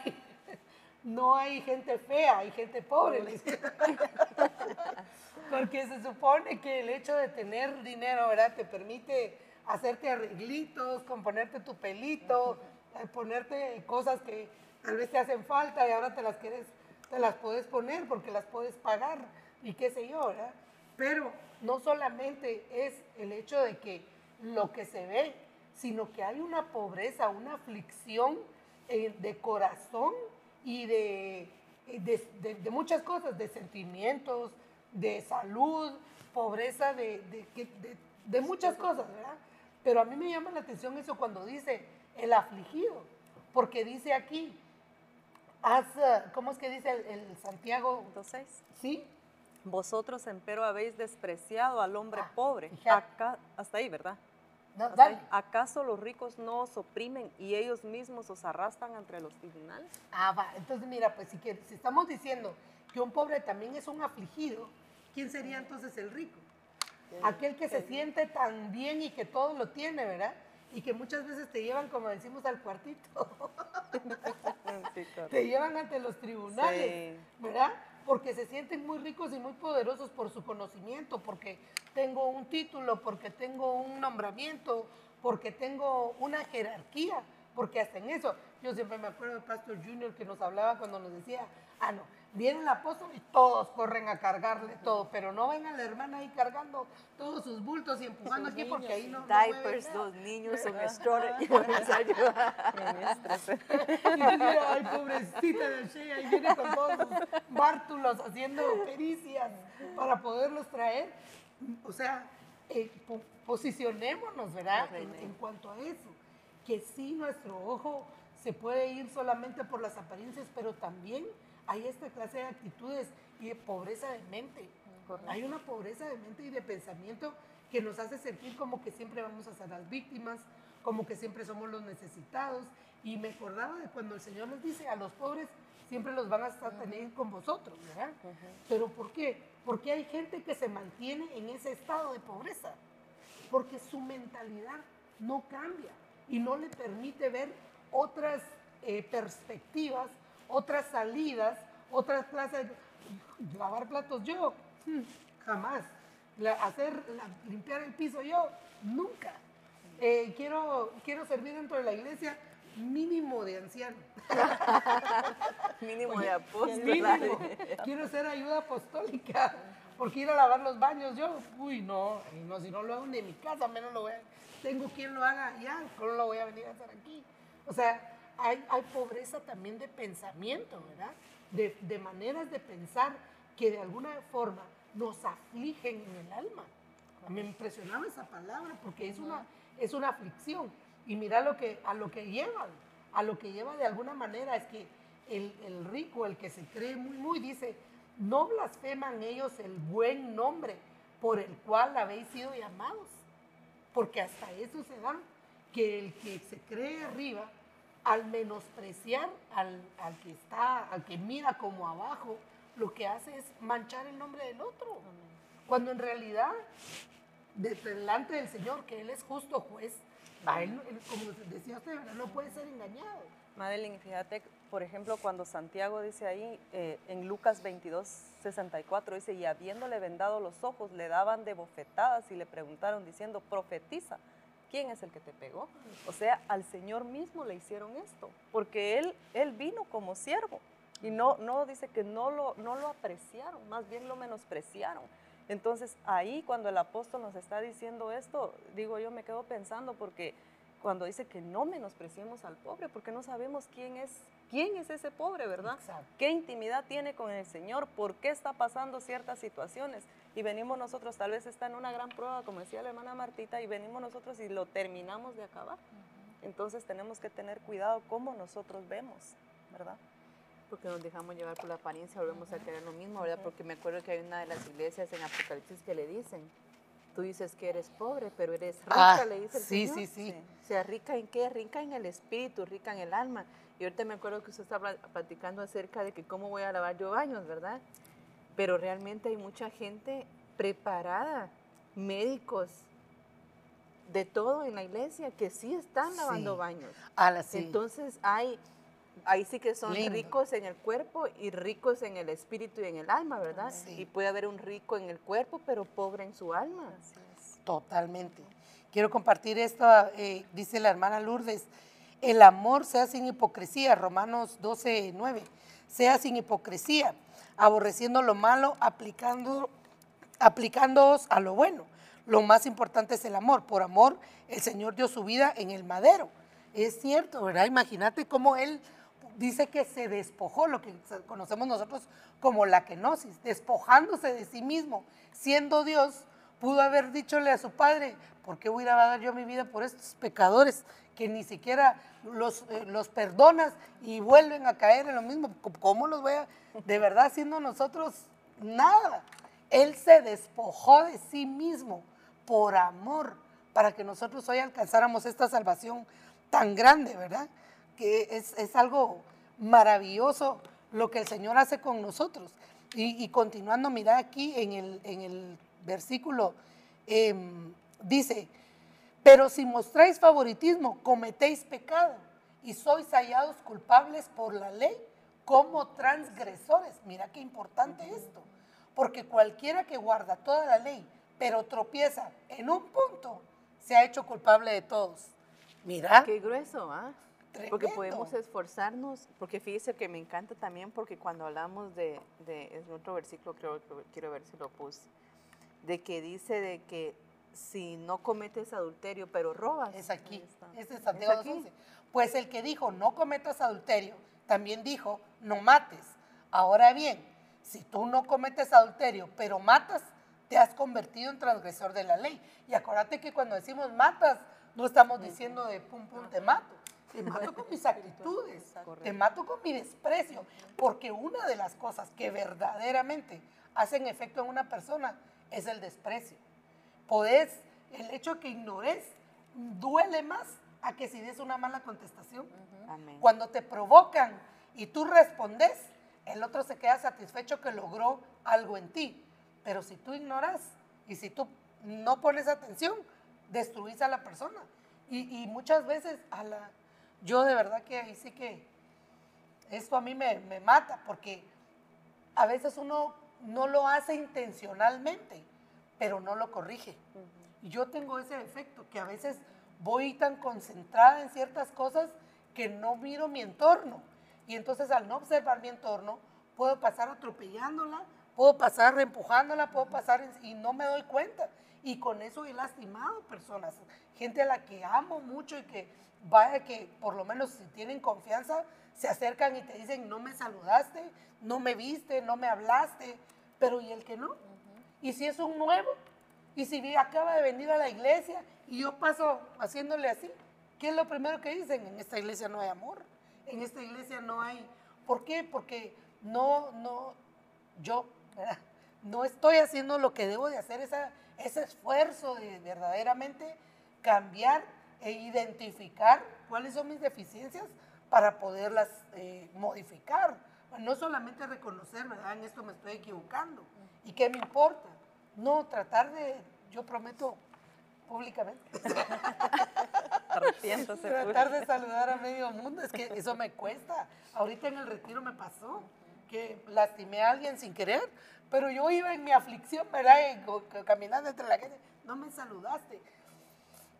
no hay gente fea, hay gente pobre. (laughs) Porque se supone que el hecho de tener dinero, ¿verdad? Te permite hacerte arreglitos, componerte tu pelito, eh, ponerte cosas que tal vez te hacen falta y ahora te las quieres, te las puedes poner porque las puedes pagar y qué sé yo, ¿verdad? Pero no solamente es el hecho de que lo que se ve, sino que hay una pobreza, una aflicción eh, de corazón y de, eh, de, de- de muchas cosas, de sentimientos, de salud, pobreza de, de, que- de- de muchas cosas, ¿verdad? Pero a mí me llama la atención eso cuando dice el afligido, porque dice aquí, haz, eh, ¿cómo es que dice el, el Santiago? Punto seis. ¿Sí? Vosotros, empero, habéis despreciado al hombre Ah, pobre. Acá, hasta ahí, ¿verdad? No, dale. ahí. ¿Acaso los ricos no os oprimen y ellos mismos os arrastran entre los tribunales? Ah, va. Entonces, mira, pues si, que- si estamos diciendo que un pobre también es un afligido, ¿quién sería entonces el rico? Aquel que se siente tan bien y que todo lo tiene, ¿verdad? Y que muchas veces te llevan, como decimos, al cuartito. (laughs) te llevan ante los tribunales, Sí. ¿verdad? Porque se sienten muy ricos y muy poderosos por su conocimiento, porque tengo un título, porque tengo un nombramiento, porque tengo una jerarquía, porque hasta en eso, yo siempre me acuerdo del Pastor Junior que nos hablaba cuando nos decía, ah, no, viene el apóstol y todos corren a cargarle todo, pero no ven a la hermana ahí cargando todos sus bultos y empujando aquí porque ahí no, no Diapers, nada. dos niños, un stroller y decía, ay, pobrecita de Shea, ahí viene con todos sus bártulos haciendo pericias para poderlos traer. O sea, eh, po- posicionémonos, ¿verdad? En, en cuanto a eso. Que sí, nuestro ojo se puede ir solamente por las apariencias, pero también hay esta clase de actitudes y de pobreza de mente. Hay una pobreza de mente y de pensamiento que nos hace sentir como que siempre vamos a ser las víctimas, como que siempre somos los necesitados. Y me acordaba de cuando el Señor les dice a los pobres, siempre los van a estar teniendo con vosotros, ¿verdad? Pero ¿por qué? Porque hay gente que se mantiene en ese estado de pobreza, porque su mentalidad no cambia y no le permite ver otras eh, perspectivas, otras salidas, otras clases. Lavar platos yo, hmm, jamás. La- hacer, la- limpiar el piso yo, nunca. Eh, quiero, quiero servir dentro de la iglesia mínimo de anciano. (laughs) Mínimo de apóstol. Quiero ser ayuda apostólica. porque ir a lavar los baños yo, uy, no, no, si no lo hago ni en mi casa, menos lo voy a, tengo quien lo haga allá, ¿cómo lo voy a venir a hacer aquí? O sea, hay, pobreza también de pensamiento, ¿verdad? De, maneras de pensar que de alguna forma nos afligen en el alma. Me impresionaba esa palabra porque es una, es una aflicción. Y mira lo que, a lo que lleva, a lo que lleva de alguna manera es que el, el rico, el que se cree muy, muy, dice, no blasfeman ellos el buen nombre por el cual habéis sido llamados. Porque hasta eso se da, que el que se cree arriba, al menospreciar al, al que está, al que mira como abajo, lo que hace es manchar el nombre del otro. Cuando en realidad, delante del Señor, que Él es justo juez, como decía usted, no puede ser engañado. Madeline, fíjate, por ejemplo, cuando Santiago dice ahí eh, en Lucas 22, 64, dice, y habiéndole vendado los ojos, le daban de bofetadas y le preguntaron diciendo, profetiza, ¿quién es el que te pegó? O sea, al Señor mismo le hicieron esto, porque Él, él vino como siervo. Y no, no dice que no lo, no lo apreciaron, más bien lo menospreciaron. Entonces ahí cuando el apóstol nos está diciendo esto, digo yo me quedo pensando porque cuando dice que no menospreciemos al pobre, porque no sabemos quién es, quién es ese pobre, ¿verdad? ¿Qué intimidad tiene con el Señor? ¿Por qué está pasando ciertas situaciones? Y venimos nosotros, tal vez está en una gran prueba, como decía la hermana Martita, y venimos nosotros y lo terminamos de acabar. Entonces tenemos que tener cuidado cómo nosotros vemos, ¿verdad? porque nos dejamos llevar por la apariencia, volvemos a querer lo mismo, ¿verdad? Porque me acuerdo que hay una de las iglesias en Apocalipsis que le dicen, tú dices que eres pobre, pero eres rica, Ah, le dice el sí, Señor. sí, sí. O sea, rica en qué? Rica en el espíritu, rica en el alma. Y ahorita me acuerdo que usted estaba platicando acerca de que cómo voy a lavar yo baños, ¿verdad? Pero realmente hay mucha gente preparada, médicos, de todo en la iglesia, que sí están lavando Sí. baños. Sí. Entonces hay, ahí sí que son Lindo. ricos en el cuerpo y ricos en el espíritu y en el alma, ¿verdad? Sí. Y puede haber un rico en el cuerpo, pero pobre en su alma. Así es. Totalmente. Quiero compartir esto, eh, dice la hermana Lourdes, el amor sea sin hipocresía, Romanos 12, 9, sea sin hipocresía, aborreciendo lo malo, aplicando, aplicándoos a lo bueno. Lo más importante es el amor. Por amor, el Señor dio su vida en el madero. Es cierto, ¿verdad? Imagínate cómo Él dice que se despojó, lo que conocemos nosotros como la kenosis, despojándose de sí mismo, siendo Dios, pudo haber dichole a su padre, ¿por qué voy a dar yo mi vida por estos pecadores que ni siquiera los, eh, los perdonas y vuelven a caer en lo mismo? ¿Cómo los voy a, de verdad, siendo nosotros nada? Él se despojó de sí mismo por amor, para que nosotros hoy alcanzáramos esta salvación tan grande, ¿verdad? Que es, es algo maravilloso lo que el Señor hace con nosotros. Y, continuando, mira aquí en el, en el versículo, em, dice, pero si mostráis favoritismo, cometéis pecado y sois hallados culpables por la ley como transgresores. Mira qué importante esto, porque cualquiera que guarda toda la ley, pero tropieza en un punto, se ha hecho culpable de todos. Mira, Qué grueso, ¿ah? Porque Tremendo. podemos esforzarnos, porque fíjese que me encanta también, porque cuando hablamos de, de es otro versículo, creo que quiero ver si lo puse, de que dice de que si no cometes adulterio, pero robas, es aquí, es Santiago Es aquí. 2.11. Pues el que dijo no cometas adulterio, también dijo no mates. Ahora bien, si tú no cometes adulterio, pero matas, te has convertido en transgresor de la ley. Y acuérdate que cuando decimos matas, no estamos diciendo de pum pum te mato. Te mato con mis actitudes, te mato con mi desprecio, porque una de las cosas que verdaderamente hacen efecto en una persona es el desprecio. Podés, el hecho que ignores duele más a que si des una mala contestación. amén. Cuando te provocan y tú respondes, el otro se queda satisfecho que logró algo en ti. Pero si tú ignoras y si tú no pones atención, destruís a la persona. Y, y muchas veces a la, yo de verdad que ahí sí que esto a mí me, me mata, porque a veces uno no lo hace intencionalmente, pero no lo corrige. Y yo tengo ese efecto, que a veces voy tan concentrada en ciertas cosas que no miro mi entorno. Y entonces al no observar mi entorno, puedo pasar atropellándola puedo pasar empujándola, puedo pasar y no me doy cuenta. Y con eso he lastimado personas, gente a la que amo mucho y que vaya que por lo menos si tienen confianza, se acercan y te dicen, no me saludaste, no me viste, no me hablaste, pero ¿y el que no? ¿Y si es un nuevo? ¿Y si acaba de venir a la iglesia y yo paso haciéndole así? ¿Qué es lo primero que dicen? En esta iglesia no hay amor, en esta iglesia no hay... ¿Por qué? Porque no, no, yo no estoy haciendo lo que debo de hacer, ese esfuerzo de verdaderamente cambiar e identificar cuáles son mis deficiencias para poderlas eh, modificar. No solamente reconocer, ¿verdad? En esto me estoy equivocando. ¿Y qué me importa? No, tratar de, yo prometo públicamente. (laughs) tratar de saludar a medio mundo, es que eso me cuesta. Ahorita en el retiro me pasó que lastimé a alguien sin querer, pero yo iba en mi aflicción, ¿verdad? caminando entre la gente, no me saludaste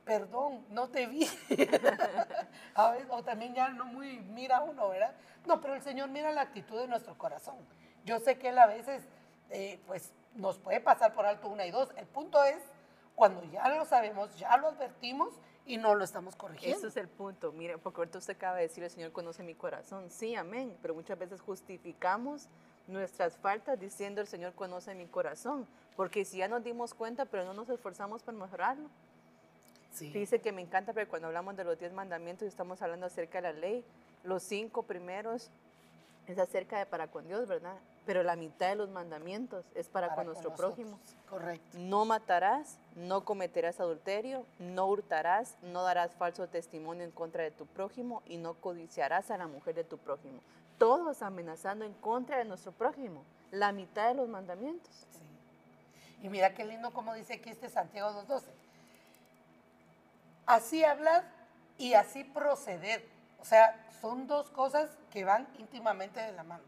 perdón, no te vi. (laughs) o también ya no muy mira uno, ¿verdad? No, pero el Señor mira la actitud de nuestro corazón. Yo sé que Él a veces, eh, pues, nos puede pasar por alto una y dos. El punto es, cuando ya lo sabemos, ya lo advertimos y no lo estamos corrigiendo. Eso es el punto. Mire, porque ahorita usted acaba de decir, el Señor conoce mi corazón. Sí, amén. Pero muchas veces justificamos nuestras faltas diciendo, el Señor conoce mi corazón. Porque si ya nos dimos cuenta, pero no nos esforzamos por mejorarlo, Dice que me encanta, pero cuando hablamos de los diez mandamientos y estamos hablando acerca de la ley, los cinco primeros es acerca de para con Dios, ¿verdad? Pero la mitad de los mandamientos es para, con nuestro prójimo. Correcto. No matarás, no cometerás adulterio, no hurtarás, no darás falso testimonio en contra de tu prójimo y no codiciarás a la mujer de tu prójimo. Todos amenazando en contra de nuestro prójimo. La mitad de los mandamientos. Sí. Y mira qué lindo como dice aquí este Santiago 2.12 así hablar y así proceder. O sea, son dos cosas que van íntimamente de la mano.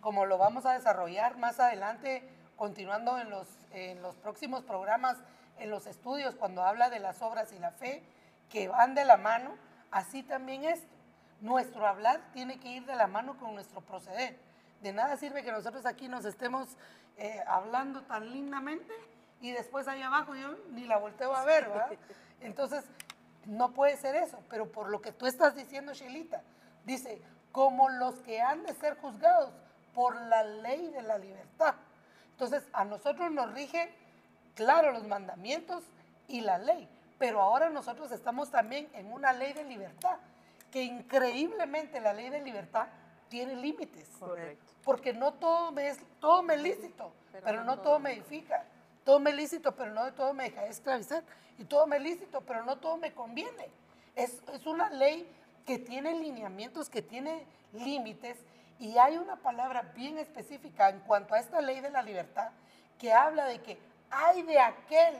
Como lo vamos a desarrollar más adelante, continuando en los, en los próximos programas, en los estudios, cuando habla de las obras y la fe, que van de la mano, así también esto. Nuestro hablar tiene que ir de la mano con nuestro proceder. De nada sirve que nosotros aquí nos estemos eh, hablando tan lindamente y después ahí abajo yo ni la volteo a ver, ¿verdad? (laughs) Entonces, no puede ser eso, pero por lo que tú estás diciendo, Shelita, dice, como los que han de ser juzgados por la ley de la libertad. Entonces, a nosotros nos rige, claro, los mandamientos y la ley, pero ahora nosotros estamos también en una ley de libertad, que increíblemente la ley de libertad tiene límites. Correcto. Porque no todo me es, todo me lícito, pero, no, todo me edifica. Todo me lícito, pero no de todo me deja esclavizar y todo me lícito, pero no todo me conviene. Es, es una ley que tiene lineamientos, que tiene límites y hay una palabra bien específica en cuanto a esta ley de la libertad que habla de que hay de aquel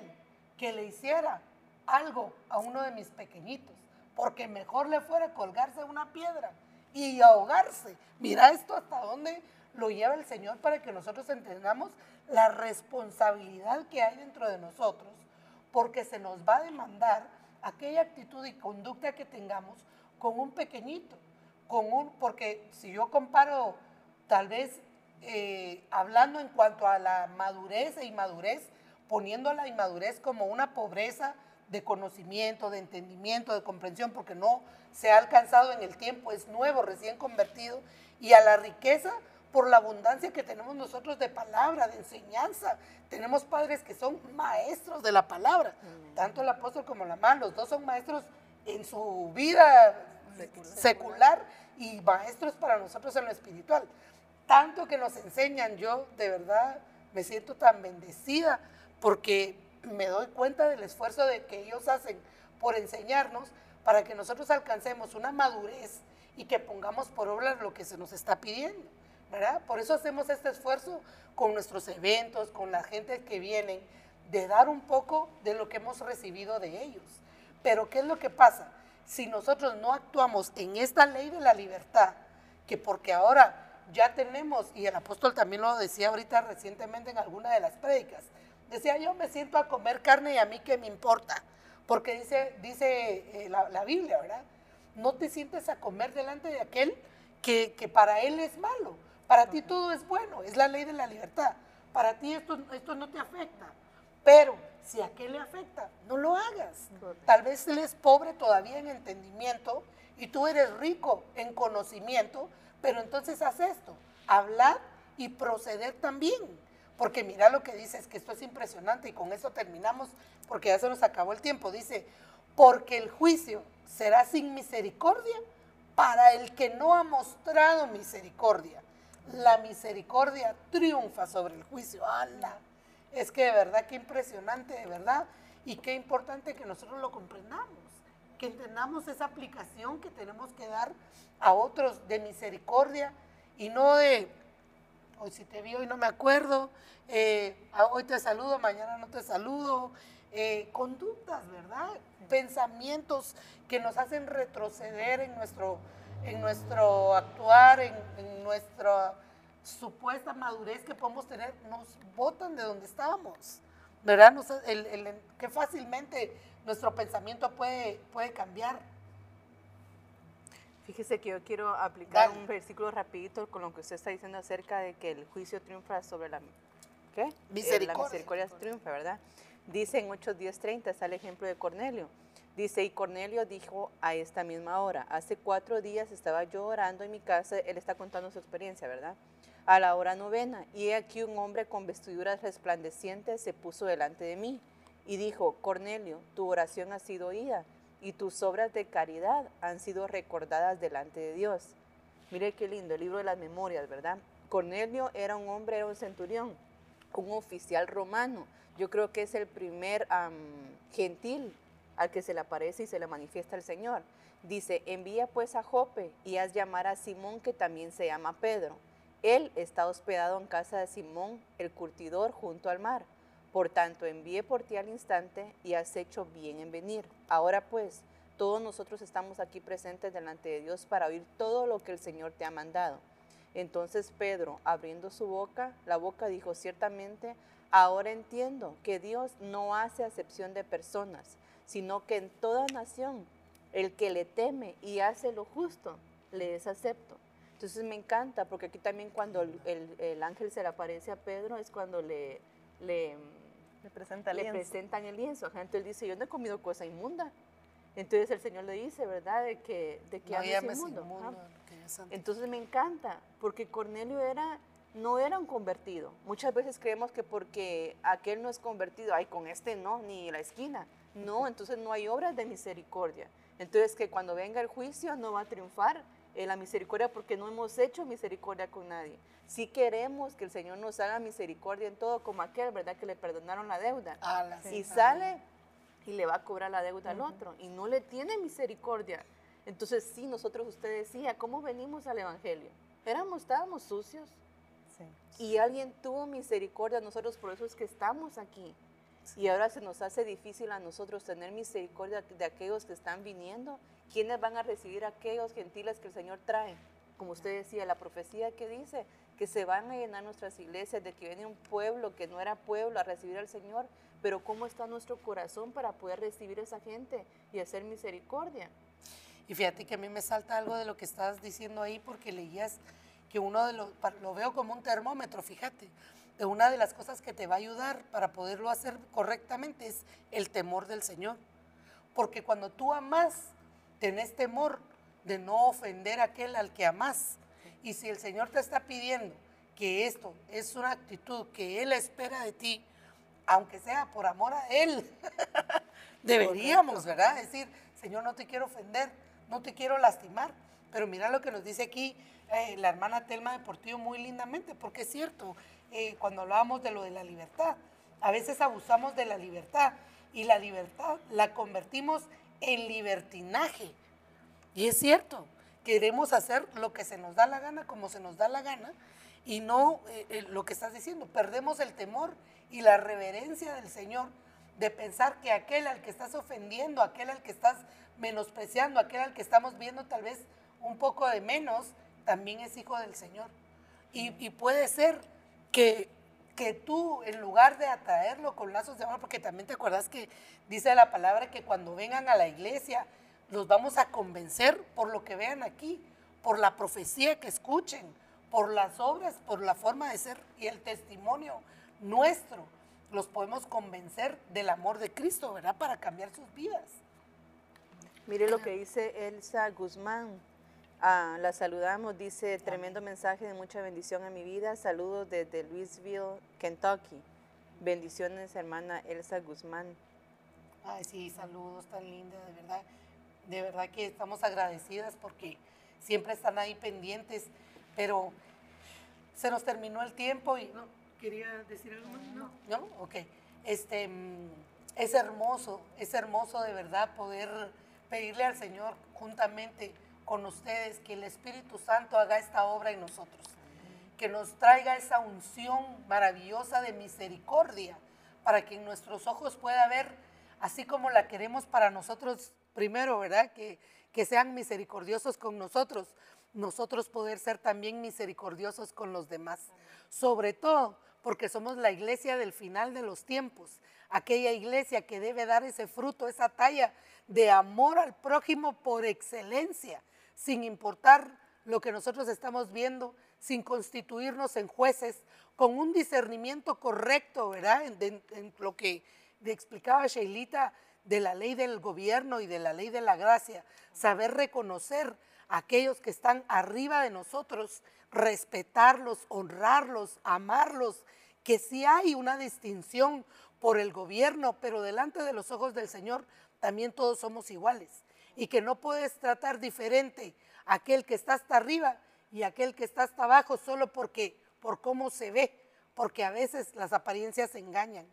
que le hiciera algo a uno de mis pequeñitos, porque mejor le fuera colgarse una piedra y ahogarse. Mira esto hasta dónde lo lleva el Señor para que nosotros entendamos la responsabilidad que hay dentro de nosotros porque se nos va a demandar aquella actitud y conducta que tengamos con un pequeñito, con un, porque si yo comparo tal vez eh, hablando en cuanto a la madurez e inmadurez, poniendo la inmadurez como una pobreza de conocimiento, de entendimiento, de comprensión, porque no se ha alcanzado en el tiempo, es nuevo, recién convertido, y a la riqueza por la abundancia que tenemos nosotros de palabra, de enseñanza. Tenemos padres que son maestros de la palabra, tanto el apóstol como la mamá, los dos son maestros en su vida secular. y maestros para nosotros en lo espiritual. Tanto que nos enseñan, yo de verdad me siento tan bendecida porque me doy cuenta del esfuerzo de que ellos hacen por enseñarnos para que nosotros alcancemos una madurez y que pongamos por obra lo que se nos está pidiendo. Por eso hacemos este esfuerzo con nuestros eventos, con la gente que viene, de dar un poco de lo que hemos recibido de ellos. Pero ¿qué es lo que pasa? Si nosotros no actuamos en esta ley de la libertad, que porque ahora ya tenemos, y el apóstol también lo decía ahorita recientemente en alguna de las prédicas, decía yo me siento a comer carne y a mí qué me importa, porque dice, dice eh, la, la, Biblia, ¿verdad? No te sientes a comer delante de aquel que, que para él es malo. Para ti todo es bueno, es la ley de la libertad. para ti esto, esto no te afecta. Pero si a qué le afecta, no lo hagas. Tal vez él es pobre todavía en entendimiento y tú eres rico en conocimiento, pero entonces haz esto, hablar y proceder también. Porque mira lo que dice, es que esto es impresionante y con eso terminamos porque ya se nos acabó el tiempo. Dice, porque el juicio será sin misericordia para el que no ha mostrado misericordia. La misericordia triunfa sobre el juicio. ¡Hala! Es que de verdad, qué impresionante, de verdad. Y qué importante que nosotros lo comprendamos, que entendamos esa aplicación que tenemos que dar a otros de misericordia y no de, hoy si te vi, hoy no me acuerdo, eh, hoy te saludo, mañana no te saludo. Eh, conductas, ¿verdad? Pensamientos que nos hacen retroceder en nuestro, en nuestro actuar, en, en nuestra supuesta madurez que podemos tener, nos botan de donde estábamos, ¿verdad? que fácilmente nuestro pensamiento puede, puede cambiar. Fíjese que yo quiero aplicar un versículo rapidito con lo que usted está diciendo acerca de que el juicio triunfa sobre la... ¿Qué? Misericordia. Eh, la misericordia triunfa, ¿verdad? Dice en 8, 10, 30, está el ejemplo de Cornelio. Dice, y Cornelio dijo a esta misma hora, hace cuatro días estaba yo orando en mi casa, él está contando su experiencia, ¿verdad? a la hora novena, y he aquí un hombre con vestiduras resplandecientes se puso delante de mí y dijo, Cornelio, tu oración ha sido oída y tus obras de caridad han sido recordadas delante de Dios. Mire qué lindo, el libro de las memorias, ¿verdad? Cornelio era un hombre, era un centurión, un oficial romano. Yo creo que es el primer gentil al que se le aparece y se le manifiesta el Señor. Dice, envía pues a Jope y haz llamar a Simón que también se llama Pedro él está hospedado en casa de Simón, el curtidor, junto al mar. Por tanto, envié por ti al instante y has hecho bien en venir. Ahora pues, todos nosotros estamos aquí presentes delante de Dios para oír todo lo que el Señor te ha mandado. Entonces Pedro, abriendo su boca, la boca dijo, ciertamente, ahora entiendo que Dios no hace acepción de personas, sino que en toda nación el que le teme y hace lo justo, le es acepto. Entonces me encanta, porque aquí también cuando el, ángel se le aparece a Pedro es cuando le, le, presenta le presentan el lienzo. Entonces él dice, yo no he comido cosa inmunda. Entonces el Señor le dice, ¿verdad? De que, de que no inmundo. Entonces me encanta, porque Cornelio era, no era un convertido. Muchas veces creemos que porque aquel no es convertido, ay, con este no, ni la esquina. No, entonces no hay obras de misericordia. Entonces que cuando venga el juicio no va a triunfar eh, la misericordia porque no hemos hecho misericordia con nadie. Si queremos que el Señor nos haga misericordia en todo, como aquel, ¿verdad? Que le perdonaron la deuda. y sale y le va a cobrar la deuda al otro y no le tiene misericordia. Entonces, sí, nosotros, usted decía, ¿cómo venimos al Evangelio? Éramos, estábamos sucios. Y alguien tuvo misericordia nosotros, por eso es que estamos aquí. Y ahora se nos hace difícil a nosotros tener misericordia de aquellos que están viniendo. ¿Quiénes van a recibir a aquellos gentiles que el Señor trae? Como usted decía, la profecía que dice que se van a llenar nuestras iglesias, de que viene un pueblo que no era pueblo a recibir al Señor, pero ¿cómo está nuestro corazón para poder recibir a esa gente y hacer misericordia? Y fíjate que a mí me salta algo de lo que estás diciendo ahí porque leías que uno de los, lo veo como un termómetro, fíjate, de una de las cosas que te va a ayudar para poderlo hacer correctamente es el temor del Señor. Porque cuando tú amas, tenés temor de no ofender a aquel al que amas. Y si el Señor te está pidiendo que esto es una actitud que Él espera de ti, aunque sea por amor a Él, (laughs) deberíamos, ¿verdad? Decir, Señor, no te quiero ofender, no te quiero lastimar. Pero mira lo que nos dice aquí eh, la hermana Telma Deportivo muy lindamente, porque es cierto, eh, cuando hablábamos de lo de la libertad. A veces abusamos de la libertad y la libertad la convertimos en libertinaje. Y es cierto, queremos hacer lo que se nos da la gana, como se nos da la gana, y no eh, lo que estás diciendo. Perdemos el temor y la reverencia del Señor de pensar que aquel al que estás ofendiendo, aquel al que estás menospreciando, aquel al que estamos viendo tal vez un poco de menos, también es hijo del Señor. Y, y puede ser que, que tú, en lugar de atraerlo con lazos de amor, porque también te acuerdas que dice la palabra que cuando vengan a la iglesia, los vamos a convencer por lo que vean aquí, por la profecía que escuchen, por las obras, por la forma de ser y el testimonio nuestro, los podemos convencer del amor de Cristo, ¿verdad? Para cambiar sus vidas. Mire lo que dice Elsa Guzmán. Ah, la saludamos, dice, tremendo mensaje de mucha bendición a mi vida. Saludos desde Louisville, Kentucky. Bendiciones, hermana Elsa Guzmán. Ay, sí, saludos tan linda, de verdad. De verdad que estamos agradecidas porque siempre están ahí pendientes, pero se nos terminó el tiempo y no, quería decir algo más. No, no, ok. Este, mm, es hermoso, es hermoso de verdad poder pedirle al Señor juntamente con ustedes que el Espíritu Santo haga esta obra en nosotros, que nos traiga esa unción maravillosa de misericordia para que en nuestros ojos pueda ver, así como la queremos para nosotros primero, ¿verdad? Que, que sean misericordiosos con nosotros, nosotros poder ser también misericordiosos con los demás. Sobre todo porque somos la iglesia del final de los tiempos, aquella iglesia que debe dar ese fruto, esa talla de amor al prójimo por excelencia, sin importar lo que nosotros estamos viendo, sin constituirnos en jueces, con un discernimiento correcto, ¿verdad? En, lo que explicaba Sheilita de la ley del gobierno y de la ley de la gracia, saber reconocer a aquellos que están arriba de nosotros, respetarlos, honrarlos, amarlos, que sí hay una distinción por el gobierno, pero delante de los ojos del Señor también todos somos iguales y que no puedes tratar diferente a aquel que está hasta arriba y aquel que está hasta abajo solo porque por cómo se ve, porque a veces las apariencias engañan,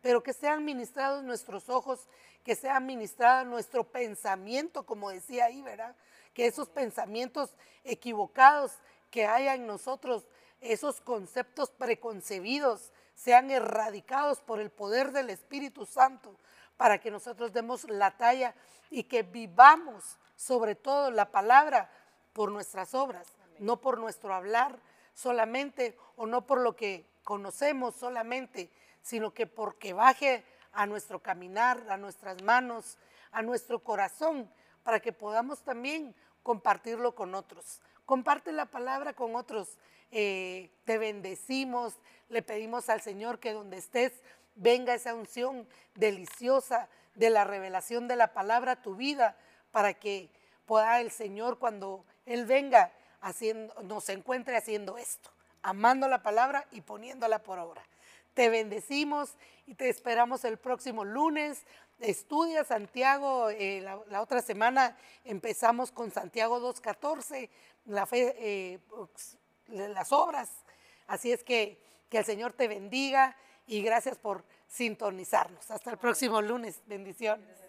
pero que sean ministrados nuestros ojos, que sea ministrado nuestro pensamiento, como decía ahí, ¿verdad? Que esos pensamientos equivocados que haya en nosotros, esos conceptos preconcebidos, sean erradicados por el poder del Espíritu Santo, para que nosotros demos la talla y que vivamos sobre todo la palabra por nuestras obras, no por nuestro hablar solamente o no por lo que conocemos solamente, sino que porque baje a nuestro caminar, a nuestras manos, a nuestro corazón, para que podamos también compartirlo con otros. Comparte la palabra con otros. Eh, te bendecimos, le pedimos al Señor que donde estés venga esa unción deliciosa de la revelación de la palabra a tu vida para que pueda el Señor cuando Él venga haciendo, nos encuentre haciendo esto, amando la palabra y poniéndola por obra. Te bendecimos y te esperamos el próximo lunes. Estudia Santiago, eh, la, otra semana empezamos con Santiago 2.14, la fe, eh, las obras. Así es que que el Señor te bendiga y gracias por sintonizarnos. Hasta el próximo lunes. Bendiciones.